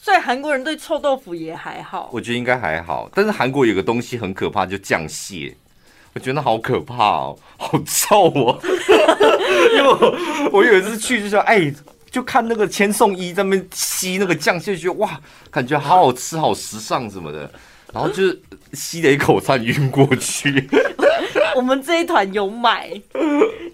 所以韩国人对臭豆腐也还好，我觉得应该还好。但是韩国有个东西很可怕，就酱蟹。我觉得那好可怕哦，好臭哦！因为我有一次去就说，哎，就看那个千颂伊在那边吸那个酱，就觉得哇，感觉好好吃，好时尚什么的，然后就是吸了一口差点晕过去。我们这一团有买，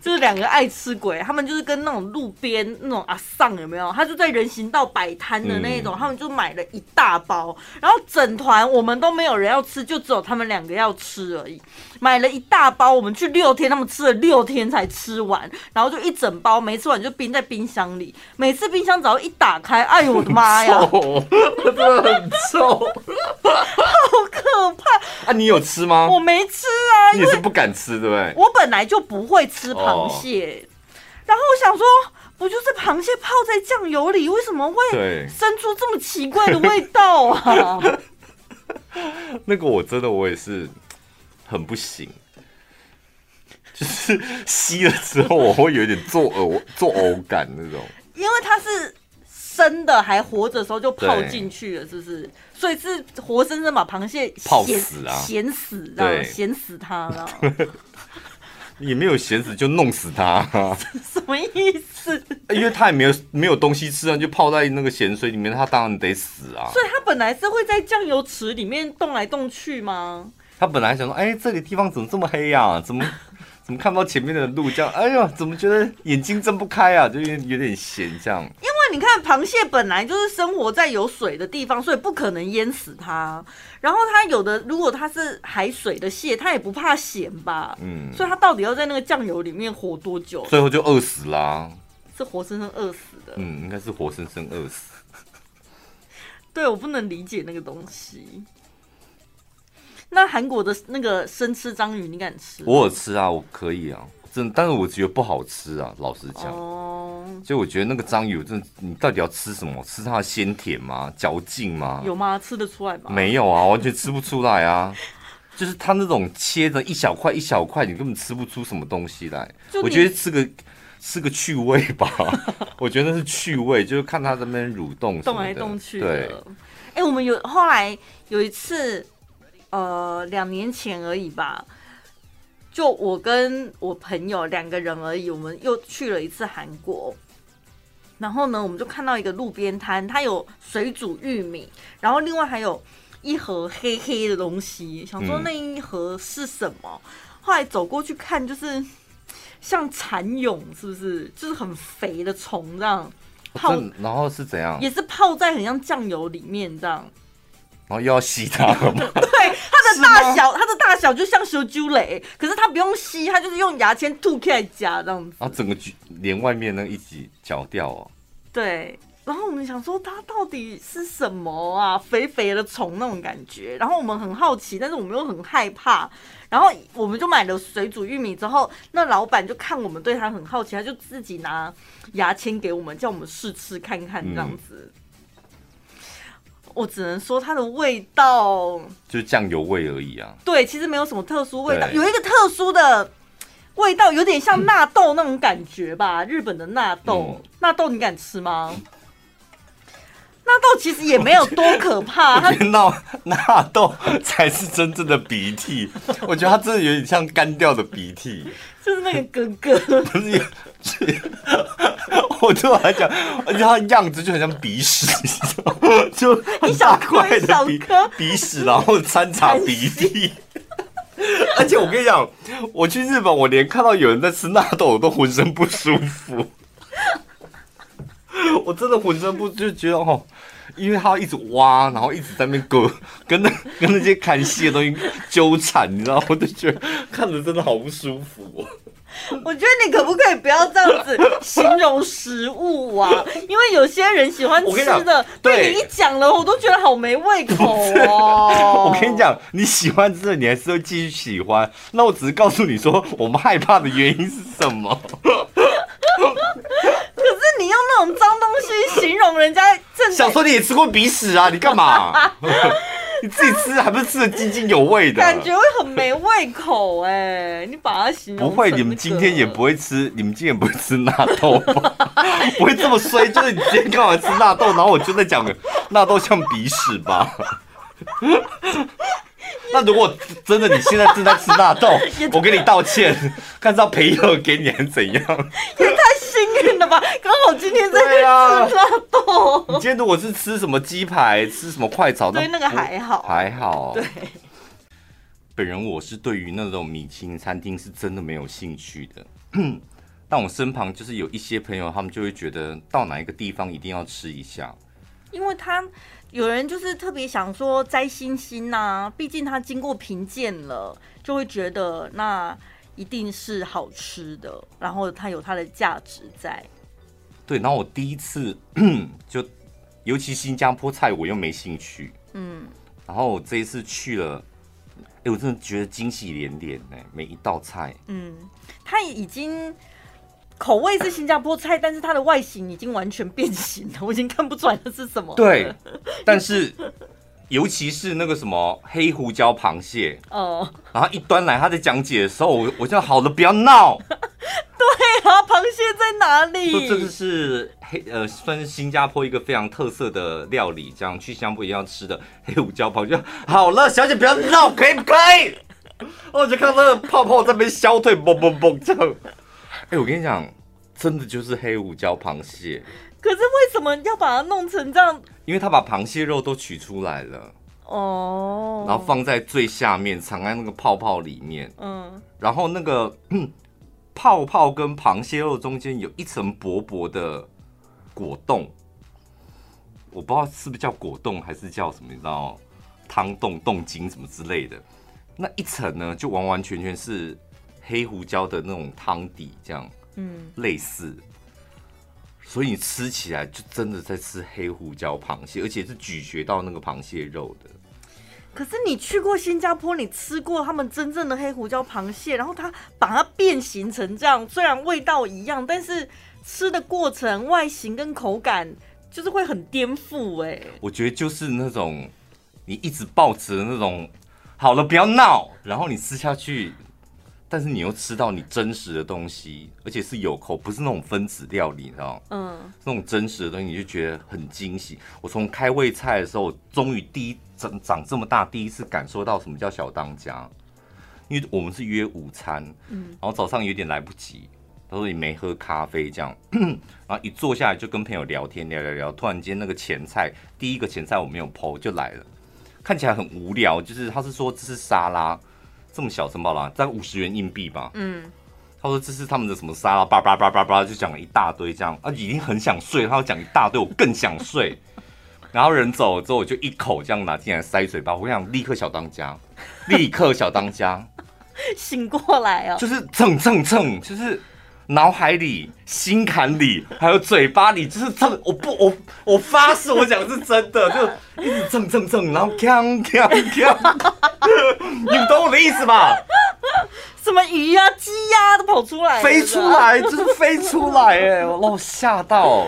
就是两个爱吃鬼，他们就是跟那种路边那种阿桑有没有？他就在人行道摆摊的那一种，嗯、他们就买了一大包，然后整团我们都没有人要吃，就只有他们两个要吃而已。买了一大包，我们去六天，他们吃了六天才吃完，然后就一整包没吃完就冰在冰箱里。每次冰箱只要一打开，哎呦我的妈呀，真的很臭，好可怕！啊，你有吃吗？我没吃啊，你也是不敢吃，对不对？我本来就不会吃螃蟹，哦、然后我想说，不就是螃蟹泡在酱油里，为什么会生出这么奇怪的味道啊？那个我真的我也是。很不行，就是吸了之后我会有点作呕、作呕感那种。因为它是生的，还活着的时候就泡进去了，是不是？所以是活生生把螃蟹泡死啊，咸死，对，咸死它了。也没有咸死，就弄死它。什么意思？因为它也没有没有东西吃啊，就泡在那个咸水里面，它当然得死啊。所以它本来是会在酱油池里面动来动去吗？他本来想说，哎，这个地方怎么这么黑呀、啊？怎么 怎么看不到前面的路？这样，哎呦，怎么觉得眼睛睁不开啊？就有点有点咸这样。因为你看，螃蟹本来就是生活在有水的地方，所以不可能淹死它。然后它有的，如果它是海水的蟹，它也不怕咸吧？嗯。所以它到底要在那个酱油里面活多久？最后就饿死啦、啊。是活生生饿死的。嗯，应该是活生生饿死。对，我不能理解那个东西。那韩国的那个生吃章鱼，你敢吃？我有吃啊，我可以啊，真，但是我觉得不好吃啊，老实讲。哦。所以我觉得那个章鱼，真的，你到底要吃什么？吃它的鲜甜吗？嚼劲吗？有吗？吃得出来吗？没有啊，完全吃不出来啊。就是它那种切的一小块一小块，你根本吃不出什么东西来。我觉得吃个吃个趣味吧。我觉得那是趣味，就是看它这边蠕动，动来动去。对。哎、欸，我们有后来有一次。呃，两年前而已吧，就我跟我朋友两个人而已，我们又去了一次韩国。然后呢，我们就看到一个路边摊，它有水煮玉米，然后另外还有一盒黑黑的东西，想说那一盒是什么？嗯、后来走过去看，就是像蚕蛹，是不是？就是很肥的虫这样泡，然后是怎样？也是泡在很像酱油里面这样。然后又要吸它了吗？对，它的大小，它的大小就像小猪雷，可是它不用吸，它就是用牙签吐开来夹这样子。啊，整个连外面那一起嚼掉哦。对，然后我们想说它到底是什么啊？肥肥的虫那种感觉，然后我们很好奇，但是我们又很害怕，然后我们就买了水煮玉米之后，那老板就看我们对他很好奇，他就自己拿牙签给我们，叫我们试吃看看这样子。嗯我只能说它的味道就是酱油味而已啊。对，其实没有什么特殊味道，有一个特殊的味道，有点像纳豆那种感觉吧。日本的纳豆，纳豆你敢吃吗？纳豆其实也没有多可怕，它纳纳豆才是真正的鼻涕。我觉得它真的有点像干掉的鼻涕，就是那个哥哥，不是。我对我来讲，而且它样子就很像鼻屎，就很大块的鼻鼻屎，然后掺杂鼻涕。而且我跟你讲，我去日本，我连看到有人在吃纳豆，我都浑身不舒服。我真的浑身不就觉得哦，因为他一直挖，然后一直在那边割，跟那跟那些看戏的东西纠缠，你知道，我就觉得看着真的好不舒服哦。我觉得你可不可以不要这样子形容食物啊？因为有些人喜欢吃的，被你一讲了，我都觉得好没胃口 哦。我跟你讲，你喜欢吃的，你还是会继续喜欢。那我只是告诉你说，我们害怕的原因是什么？可是你用那种脏东西形容人家正，想说你也吃过鼻屎啊？你干嘛？你自己吃还不是吃的津津有味的？感觉会很没胃口哎！你把它形容、那个、不会，你们今天也不会吃，你们今天也不会吃纳豆吧？不会这么衰，就是你今天刚好吃纳豆，然后我就在讲纳豆像鼻屎吧？那如果真的你现在正在吃纳豆，我给你道歉，看是要赔药给你还是怎样？也太幸运了吧！刚好今天在吃纳豆。你今天如果是吃什么鸡排，吃什么快炒，对那个还好，还好。对，本人我是对于那种米其林餐厅是真的没有兴趣的。但我身旁就是有一些朋友，他们就会觉得到哪一个地方一定要吃一下，因为他有人就是特别想说摘星星呐、啊，毕竟它经过评鉴了，就会觉得那一定是好吃的，然后它有它的价值在。对，然后我第一次就，尤其新加坡菜我又没兴趣，嗯，然后我这一次去了，哎，我真的觉得惊喜连连呢，每一道菜，嗯，它已经。口味是新加坡菜，但是它的外形已经完全变形了，我已经看不出来这是什么。对，但是尤其是那个什么黑胡椒螃蟹哦，然后一端来他在讲解的时候，我我就好了，不要闹。对啊，螃蟹在哪里？说这个是黑呃，算是新加坡一个非常特色的料理，这样去新加坡一定要吃的黑胡椒螃蟹。好了，小姐不要闹，可以不可以？我就看到那个泡泡在那边消退，嘣嘣嘣这样。哎、欸，我跟你讲，真的就是黑胡椒螃蟹。可是为什么要把它弄成这样？因为他把螃蟹肉都取出来了，哦，然后放在最下面，藏在那个泡泡里面。嗯，然后那个泡泡跟螃蟹肉中间有一层薄薄的果冻，我不知道是不是叫果冻，还是叫什么？你知道汤冻、冻精什么之类的？那一层呢，就完完全全是。黑胡椒的那种汤底，这样，嗯，类似，所以你吃起来就真的在吃黑胡椒螃蟹，而且是咀嚼到那个螃蟹肉的。可是你去过新加坡，你吃过他们真正的黑胡椒螃蟹，然后它把它变形成这样，虽然味道一样，但是吃的过程、外形跟口感就是会很颠覆。哎，我觉得就是那种你一直抱持的那种，好了，不要闹，然后你吃下去。但是你又吃到你真实的东西，而且是有口，不是那种分子料理，你知道吗？嗯，那种真实的东西，你就觉得很惊喜。我从开胃菜的时候，终于第一长长这么大，第一次感受到什么叫小当家。因为我们是约午餐，嗯，然后早上有点来不及，他说你没喝咖啡这样，然后一坐下来就跟朋友聊天，聊聊聊，突然间那个前菜，第一个前菜我没有 po 就来了，看起来很无聊，就是他是说这是沙拉。这么小城堡啦，在五十元硬币吧。嗯，他说这是他们的什么沙拉，叭叭叭叭叭，就讲了一大堆这样啊，已经很想睡，他要讲一大堆，我更想睡。然后人走了之后，我就一口这样拿进来塞嘴巴。我想立刻小当家，立刻小当家，醒过来哦，就是蹭蹭蹭，就是。脑海里、心坎里，还有嘴巴里，就是蹭。我不，我我发誓，我讲的是真的，就一直蹭蹭蹭，然后锵锵锵。你们懂我的意思吧？什么鱼啊、鸡呀、啊、都跑出来，飞出来，就是飞出来，哎，让我吓到，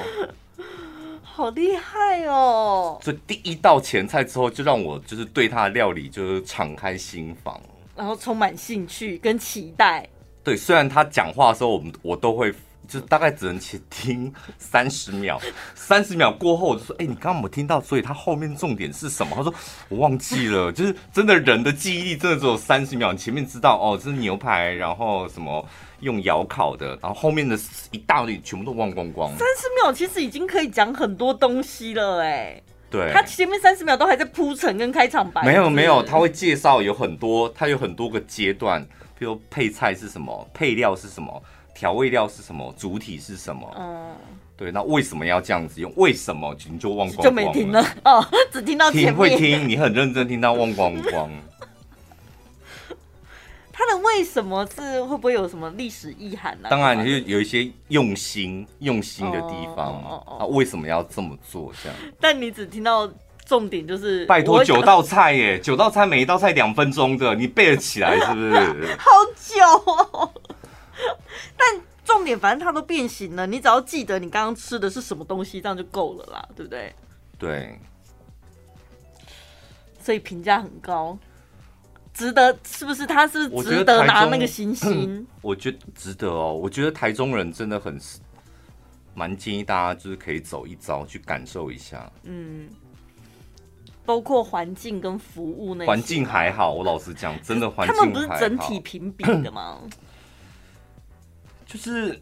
好厉害哦！所以第一道前菜之后，就让我就是对他的料理就是敞开心房，然后充满兴趣跟期待。对，虽然他讲话的时候，我们我都会，就大概只能去听 三十秒，三十秒过后，我就说：“哎、欸，你刚刚有没有听到？所以他后面重点是什么？”他说：“我忘记了。”就是真的人的记忆力真的只有三十秒，你前面知道哦，这是牛排，然后什么用窑烤的，然后后面的一大堆全部都忘光光。三十秒其实已经可以讲很多东西了，哎，对，他前面三十秒都还在铺陈跟开场白。没有没有，他会介绍有很多，他有很多个阶段。比如配菜是什么，配料是什么，调味料是什么，主体是什么？嗯，对，那为什么要这样子用？为什么你就忘光光了？就没听了哦，只听到。听会听，你很认真听到忘光光。他的为什么是会不会有什么历史意涵呢？当然，就有一些用心用心的地方。哦哦哦，为什么要这么做？这样？但你只听到。重点就是拜托九道菜耶，九道菜每一道菜两分钟的，你背得起来 是不是？好久哦。但重点反正它都变形了，你只要记得你刚刚吃的是什么东西，这样就够了啦，对不对？对。所以评价很高，值得是不是？他是是值得拿那个星星？我觉得值得哦。我觉得台中人真的很蛮建议大家就是可以走一遭去感受一下。嗯。包括环境跟服务那环境还好，我老实讲，真的环境不是整体评比的吗？就是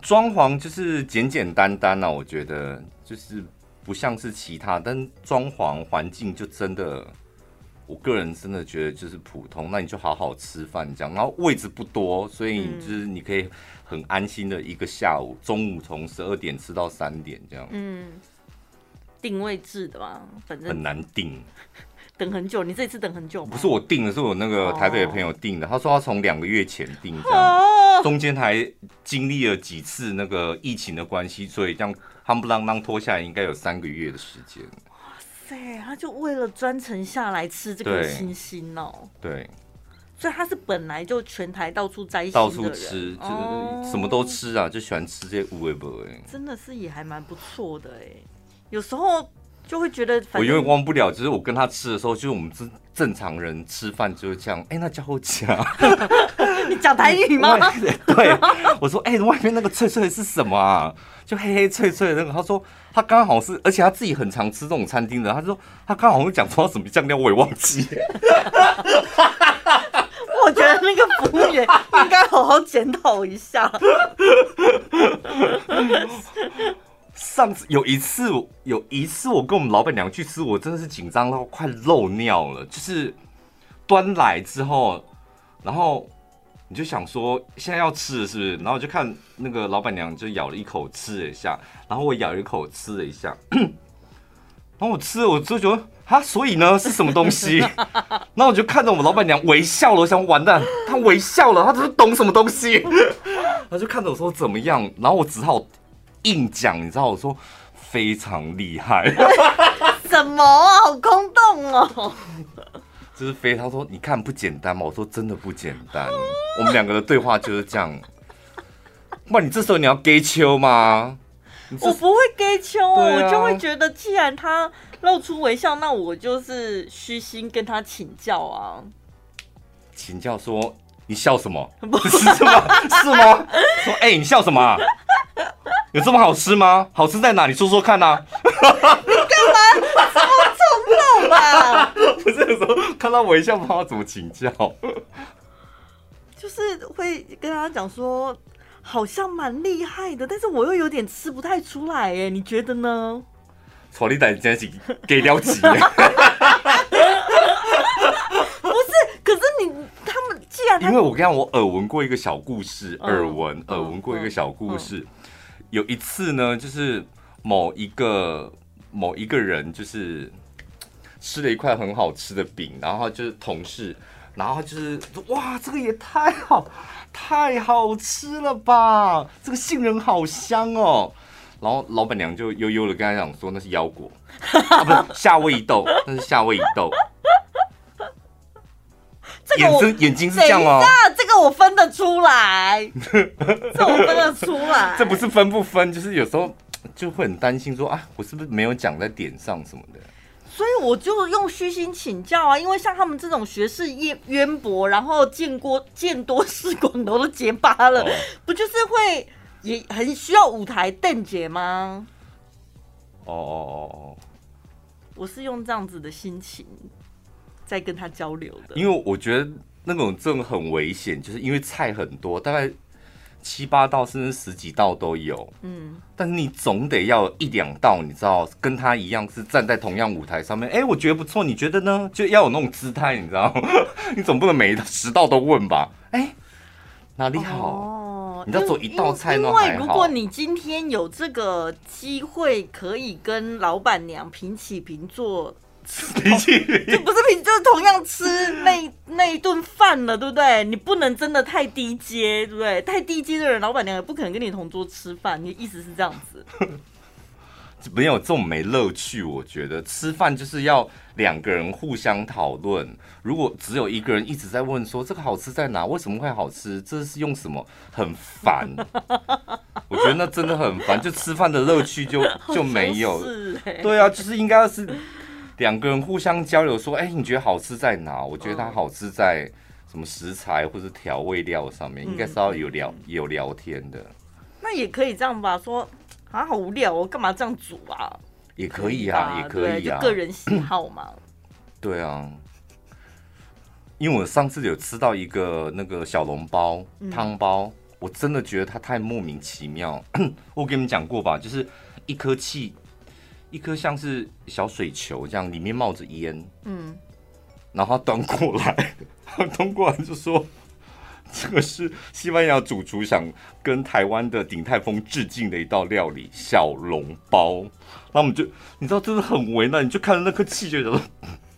装潢就是简简单单啊，我觉得就是不像是其他，但装潢环境就真的我个人真的觉得就是普通，那你就好好吃饭这样。然后位置不多，所以就是你可以很安心的一个下午，中午从十二点吃到三点这样。嗯，定位制的吧，反正很难定。等很久，你这次等很久吗？不是我订的，是我那个台北的朋友订的。Oh. 他说他从两个月前订，这样、oh. 中间还经历了几次那个疫情的关系，所以这样夯不啷当拖下来，应该有三个月的时间。哇塞，他就为了专程下来吃这个星星哦。对，所以他是本来就全台到处摘星到处吃，就是什么都吃啊，就喜欢吃这些乌龟伯哎。真的是也还蛮不错的哎，有时候。就会觉得我永远忘不了，就是我跟他吃的时候，就是我们正正常人吃饭就是这样。哎、欸，那叫我讲，你讲台语吗？对，我说，哎、欸，外面那个脆脆的是什么啊？就黑黑脆脆的那个。他说他刚好是，而且他自己很常吃这种餐厅的。他说他刚好会讲出什么酱料，我也忘记。我觉得那个服务员应该好好检讨一下。上次有一次，有一次我跟我们老板娘去吃，我真的是紧张到快漏尿了。就是端来之后，然后你就想说现在要吃了是不是？然后就看那个老板娘就咬了一口吃了一下，然后我咬一口吃了一下，然后我吃了我就觉得啊，所以呢是什么东西？然后我就看着我们老板娘微笑了，我想完蛋，她微笑了，她就是懂什么东西？她就看着我说怎么样？然后我只好。硬讲，你知道我说非常厉害，什么啊？好空洞哦！就是非他说，你看不简单吗？我说真的不简单。我们两个的对话就是这样。哇，你这时候你要给秋吗？我不会给秋，啊、我就会觉得，既然他露出微笑，那我就是虚心跟他请教啊。请教说，你笑什么？不 是吗？是吗？说，哎、欸，你笑什么？有这么好吃吗？好吃在哪？你说说看呐、啊！你干嘛这么冲动啊？不是有时候看到我一笑，不知道怎么请教，就是会跟他讲说，好像蛮厉害的，但是我又有点吃不太出来哎，你觉得呢？从你胆真是给了急。不是，可是你他们既然因为我跟你讲，我耳闻过一个小故事，耳闻耳闻过一个小故事。有一次呢，就是某一个某一个人，就是吃了一块很好吃的饼，然后就是同事，然后就是哇，这个也太好，太好吃了吧！这个杏仁好香哦。然后老板娘就悠悠的跟他讲说，那是腰果，啊，不是夏威夷豆，那是夏威夷豆。眼睛眼睛是这样哦，这个我分得出来，这我分得出来。这不是分不分，就是有时候就会很担心说啊，我是不是没有讲在点上什么的？所以我就用虚心请教啊，因为像他们这种学识渊渊博，然后见过见多识广，都结巴了，哦、不就是会也很需要舞台邓姐吗？哦哦哦哦，我是用这样子的心情。在跟他交流的，因为我觉得那种真的很危险，就是因为菜很多，大概七八道甚至十几道都有。嗯，但是你总得要一两道，你知道，跟他一样是站在同样舞台上面。哎、欸，我觉得不错，你觉得呢？就要有那种姿态，你知道，你总不能每十道都问吧？哎、欸，哪里好？哦，你要做一道菜呢？因为如果你今天有这个机会，可以跟老板娘平起平坐。平起就不是平，就是同样吃那 那一顿饭了，对不对？你不能真的太低阶，对不对？太低阶的人，老板娘也不可能跟你同桌吃饭。你的意思是这样子？没有这种没乐趣。我觉得吃饭就是要两个人互相讨论。如果只有一个人一直在问说这个好吃在哪？为什么会好吃？这是用什么？很烦。我觉得那真的很烦。就吃饭的乐趣就就没有。对啊，就是应该要是。两个人互相交流说：“哎、欸，你觉得好吃在哪？我觉得它好吃在什么食材或者调味料上面，应该是要有聊有聊天的。那也可以这样吧？说啊，好无聊，我干嘛这样煮啊？也可以啊，也可以啊，就个人喜好嘛。对啊，因为我上次有吃到一个那个小笼包汤包，我真的觉得它太莫名其妙。我跟你们讲过吧，就是一颗气。一颗像是小水球这样，里面冒着烟，嗯，然后他端过来，他端过来就说：“这个是西班牙主厨想跟台湾的鼎泰丰致敬的一道料理——小笼包。”然后我们就，你知道，真的很为难，你就看着那颗气球，就说：“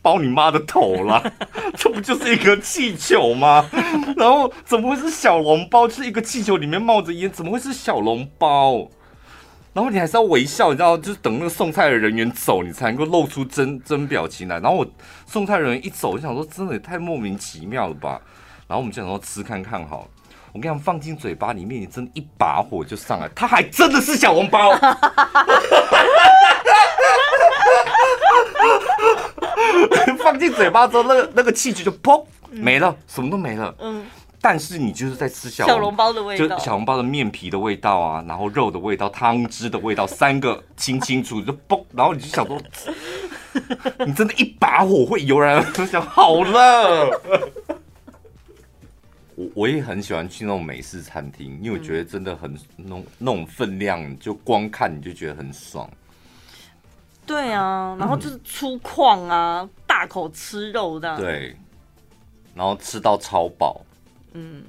包你妈的头啦！这不就是一个气球吗？然后怎么会是小笼包？就是一个气球里面冒着烟，怎么会是小笼包？”然后你还是要微笑，你知道，就是等那个送菜的人员走，你才能够露出真真表情来。然后我送菜人员一走，我就想说，真的也太莫名其妙了吧。然后我们就想说吃看看好，我跟你讲，放进嘴巴里面，你真的一把火就上来，它还真的是小笼包。放进嘴巴之后，那个那个气球就砰没了，什么都没了。嗯。但是你就是在吃小小笼包的味道，就小笼包的面皮的味道啊，然后肉的味道、汤汁的味道，三个清清楚就嘣，然后你就想说，你真的一把火会油然而生，好了。我我也很喜欢去那种美式餐厅，因为我觉得真的很那种那种分量，就光看你就觉得很爽。对啊，然后就是粗犷啊，嗯、大口吃肉这样。对，然后吃到超饱。嗯，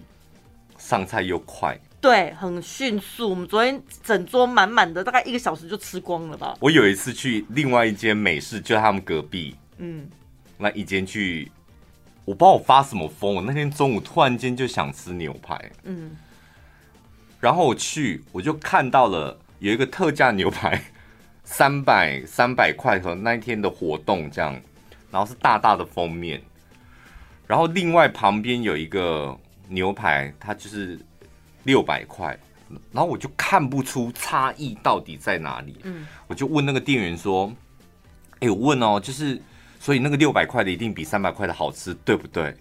上菜又快，对，很迅速。我们昨天整桌满满的，大概一个小时就吃光了吧。我有一次去另外一间美式，就在他们隔壁，嗯，那一间去，我不知道我发什么疯，我那天中午突然间就想吃牛排，嗯，然后我去，我就看到了有一个特价牛排，三百三百块和那一天的活动这样，然后是大大的封面，然后另外旁边有一个。牛排它就是六百块，然后我就看不出差异到底在哪里。嗯，我就问那个店员说：“哎，我问哦，就是所以那个六百块的一定比三百块的好吃，对不对？”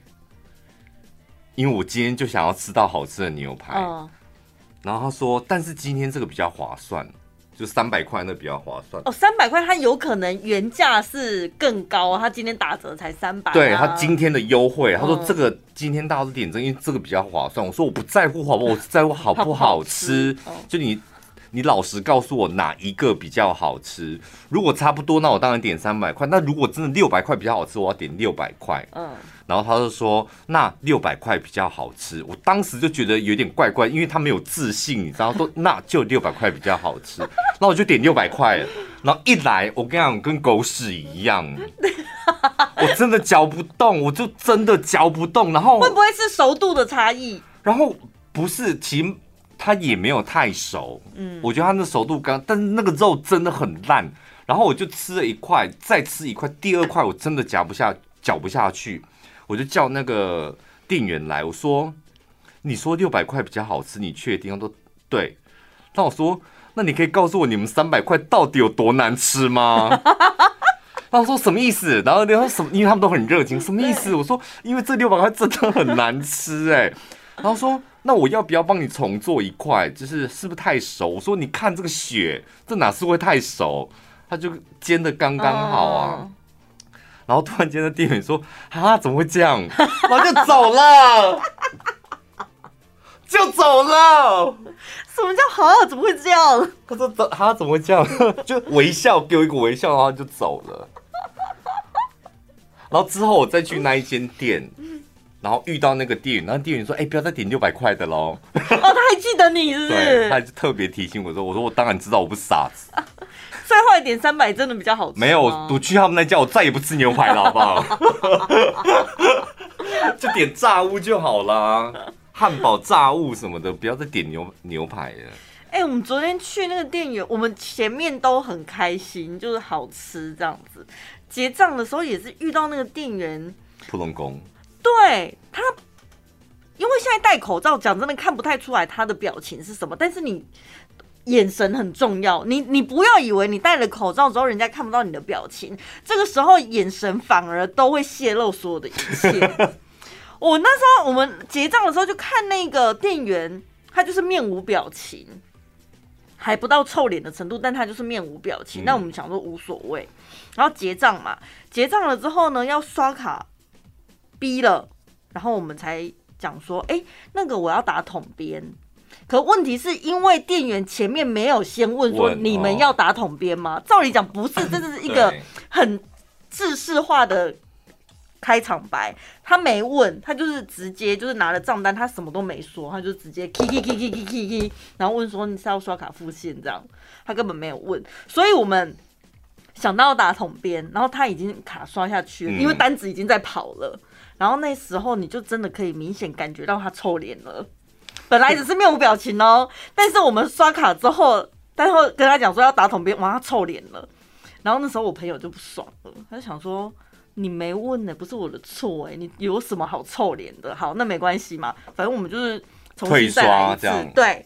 因为我今天就想要吃到好吃的牛排。哦，然后他说：“但是今天这个比较划算。”就三百块那比较划算哦，三百块它有可能原价是更高，它今天打折才三百。对，它今天的优惠，他说这个今天大家都点这，因为这个比较划算。我说我不在乎好不好，我在乎好不好吃。就你你老实告诉我哪一个比较好吃，如果差不多，那我当然点三百块。那如果真的六百块比较好吃，我要点六百块。嗯。然后他就说：“那六百块比较好吃。”我当时就觉得有点怪怪，因为他没有自信，你知道，说 那就六百块比较好吃。那我就点六百块。然后一来，我跟你讲，跟狗屎一样，我真的嚼不动，我就真的嚼不动。然后会不会是熟度的差异？然后不是，其实它也没有太熟。嗯，我觉得它那熟度刚，但是那个肉真的很烂。然后我就吃了一块，再吃一块，第二块我真的夹不下，嚼不下去。我就叫那个店员来，我说：“你说六百块比较好吃，你确定？”他说：“对。”那我说：“那你可以告诉我你们三百块到底有多难吃吗？” 那我说：“什么意思？”然后然后什么？因为他们都很热情，什么意思？我说：“因为这六百块真的很难吃哎。”然后说：“那我要不要帮你重做一块？就是是不是太熟？”我说：“你看这个血，这哪是会太熟？他就煎的刚刚好啊。”然后突然间，的店员说：“啊，怎么会这样？”然后就走了，就走了。什么叫好？怎么会这样？他说：“怎他怎么会这样？” 就微笑，给我一个微笑，然后就走了。然后之后我再去那一间店，然后遇到那个店员，然后店员说：“哎，不要再点六百块的喽。”哦，他还记得你是不是？对，他还是特别提醒我说：“我说我当然知道，我不是傻子。”最后一点三百真的比较好吃。没有，我去他们那家，我再也不吃牛排了，好不好？就点炸物就好啦，汉堡、炸物什么的，不要再点牛牛排了。哎、欸，我们昨天去那个店员，我们前面都很开心，就是好吃这样子。结账的时候也是遇到那个店员，普通工。对他，因为现在戴口罩，讲真的看不太出来他的表情是什么，但是你。眼神很重要，你你不要以为你戴了口罩之后，人家看不到你的表情，这个时候眼神反而都会泄露所有的一切。我那时候我们结账的时候就看那个店员，他就是面无表情，还不到臭脸的程度，但他就是面无表情。那、嗯、我们想说无所谓，然后结账嘛，结账了之后呢，要刷卡逼了，然后我们才讲说，哎、欸，那个我要打桶边。可问题是因为店员前面没有先问说，你们要打桶边吗？照理讲不是，这是一个很制式化的开场白，他没问，他就是直接就是拿了账单，他什么都没说，他就直接 k k k k k k k，然后问说你是要刷卡付现这样，他根本没有问，所以我们想到打桶边，然后他已经卡刷下去了，因为单子已经在跑了，然后那时候你就真的可以明显感觉到他臭脸了，本来只是面无表情哦，但是我们刷卡之后，然后跟他讲说要打桶边，哇，他臭脸了，然后那时候我朋友就不爽了，他就想说。你没问呢，不是我的错哎，你有什么好臭脸的？好，那没关系嘛，反正我们就是重新再来一次。对，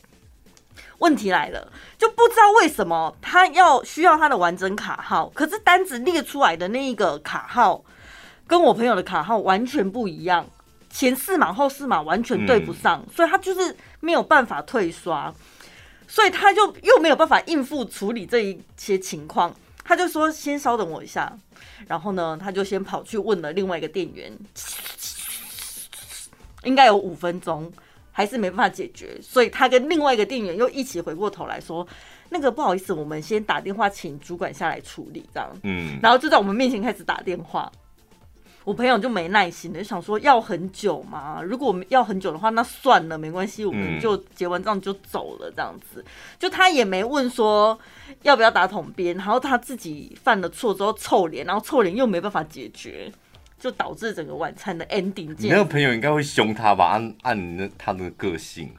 问题来了，就不知道为什么他要需要他的完整卡号，可是单子列出来的那一个卡号跟我朋友的卡号完全不一样，前四码后四码完全对不上，嗯，所以他就是没有办法退刷，所以他就又没有办法应付处理这一些情况，他就说先稍等我一下。然后呢，他就先跑去问了另外一个店员，应该有五分钟，还是没办法解决，所以他跟另外一个店员又一起回过头来说：“那个不好意思，我们先打电话请主管下来处理。”这样，嗯，然后就在我们面前开始打电话。我朋友就没耐心的，就想说要很久嘛？如果我们要很久的话，那算了，没关系，我们就结完账就走了，这样子。就他也没问说要不要打桶边，然后他自己犯了错之后臭脸，然后臭脸又没办法解决，就导致整个晚餐的 ending。你那个朋友应该会凶他吧？按按那他那个个性，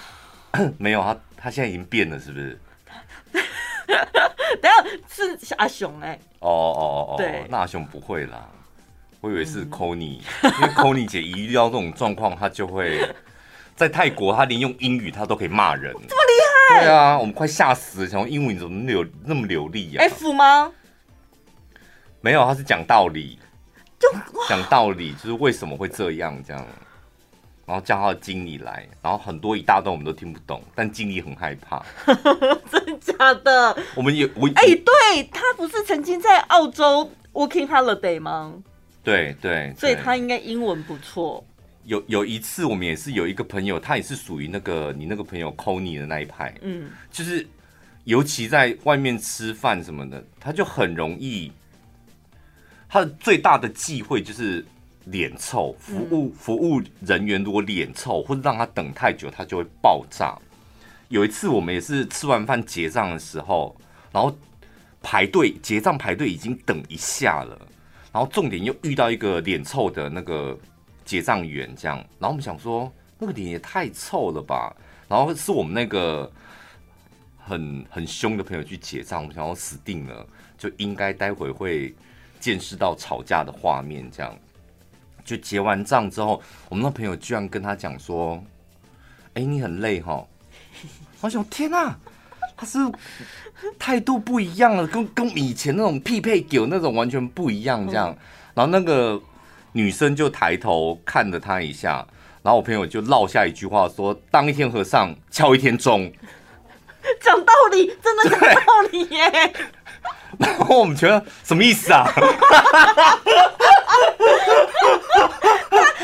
没有他，他现在已经变了，是不是？等下是阿雄哎、欸。哦哦哦哦，对，那阿雄不会啦。我以为是 c o n y 因为 c o n y 姐一遇到这种状况，她就会 在泰国，她连用英语她都可以骂人，这么厉害？对啊，我们快吓死了，想说英文怎么流那么流利呀？F 吗？没有，他是讲道理，就讲道理，就是为什么会这样这样，然后叫他的经理来，然后很多一大段我们都听不懂，但经理很害怕，真假的？我们也我哎、欸，对，他不是曾经在澳洲 working holiday 吗？对对，所以他应该英文不错。有有一次，我们也是有一个朋友，他也是属于那个你那个朋友 Kony 的那一派，嗯，就是尤其在外面吃饭什么的，他就很容易，他的最大的忌讳就是脸臭。服务服务人员如果脸臭，或者让他等太久，他就会爆炸。有一次，我们也是吃完饭结账的时候，然后排队结账排队已经等一下了。然后重点又遇到一个脸臭的那个结账员，这样，然后我们想说那个脸也太臭了吧。然后是我们那个很很凶的朋友去结账，我们想说死定了，就应该待会会见识到吵架的画面。这样，就结完账之后，我们那朋友居然跟他讲说：“哎，你很累哈？”我想天哪！他是态度不一样了，跟跟以前那种匹配狗那种完全不一样，这样。然后那个女生就抬头看了他一下，然后我朋友就落下一句话说：“当一天和尚敲一天钟。”讲道理，真的讲道理耶。然后我们觉得什么意思啊？他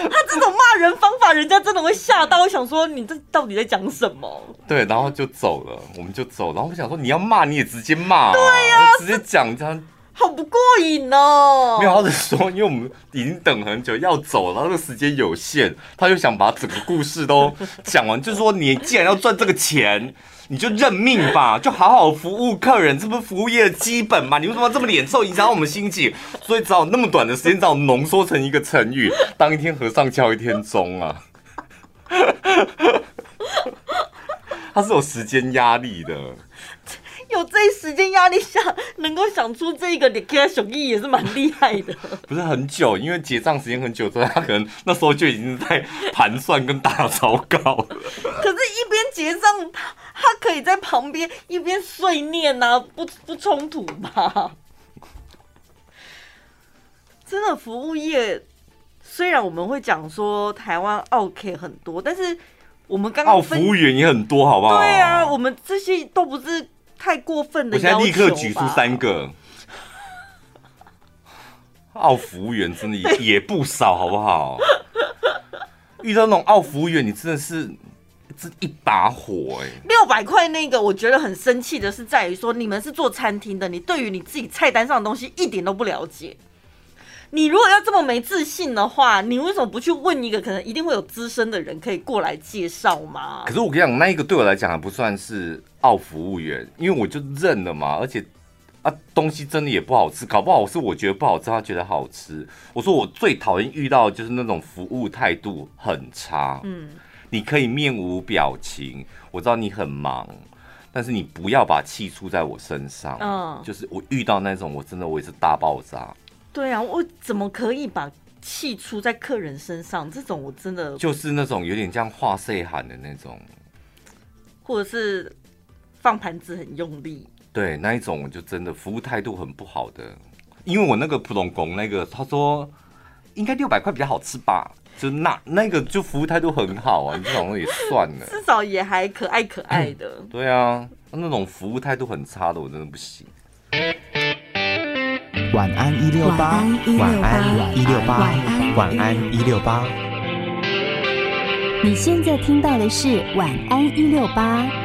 他这种骂人方法，人家真的会吓到，我想说你这到底在讲什么？对，然后就走了，我们就走。然后我想说你要骂你也直接骂，啊，对呀，啊，直接讲这样，好不过瘾哦。没有，他是说，因为我们已经等很久要走，然后这个时间有限，他就想把整个故事都讲完，就是说你既然要赚这个钱。你就认命吧，就好好服务客人，这不是服务业的基本吗？你为什么要这么脸臭，影响我们心情？所以只好那么短的时间，只好浓缩成一个成语：当一天和尚敲一天钟啊。他是有时间压力的。有这时间压力下，能够想出这个，你给他手艺也是蛮厉害的。不是很久，因为结账时间很久，所以他可能那时候就已经在盘算跟打草稿了。可是，一边结账，他他可以在旁边一边碎念啊，不不冲突吧？真的，服务业虽然我们会讲说台湾 OK 很多，但是我们刚刚服务员也很多，好不好？对啊，我们这些都不是。太过分的，我现在立刻举出三个，奥服务员真的也也不少，好不好？遇到那种奥服务员，你真的是这一把火哎！六百块那个，我觉得很生气的是在于说，你们是做餐厅的，你对于你自己菜单上的东西一点都不了解。你如果要这么没自信的话，你为什么不去问一个可能一定会有资深的人可以过来介绍吗？可是我跟你讲，那一个对我来讲还不算是奥服务员，因为我就认了嘛，而且啊东西真的也不好吃，搞不好是我觉得不好吃，他觉得好吃。我说我最讨厌遇到就是那种服务态度很差，嗯，你可以面无表情，我知道你很忙。但是你不要把气出在我身上，嗯，就是我遇到那种，我真的我也是大爆炸。对啊，我怎么可以把气出在客人身上？这种我真的就是那种有点像话碎喊的那种，或者是放盘子很用力。对，那一种我就真的服务态度很不好的，因为我那个普通工那个他说应该六百块比较好吃吧。就那那个就服务态度很好啊，你这种也算了，至少也还可爱可爱的。对啊，那种服务态度很差的，我真的不行。晚安一六八，晚安一六八，晚安一六八。你现在听到的是晚安一六八。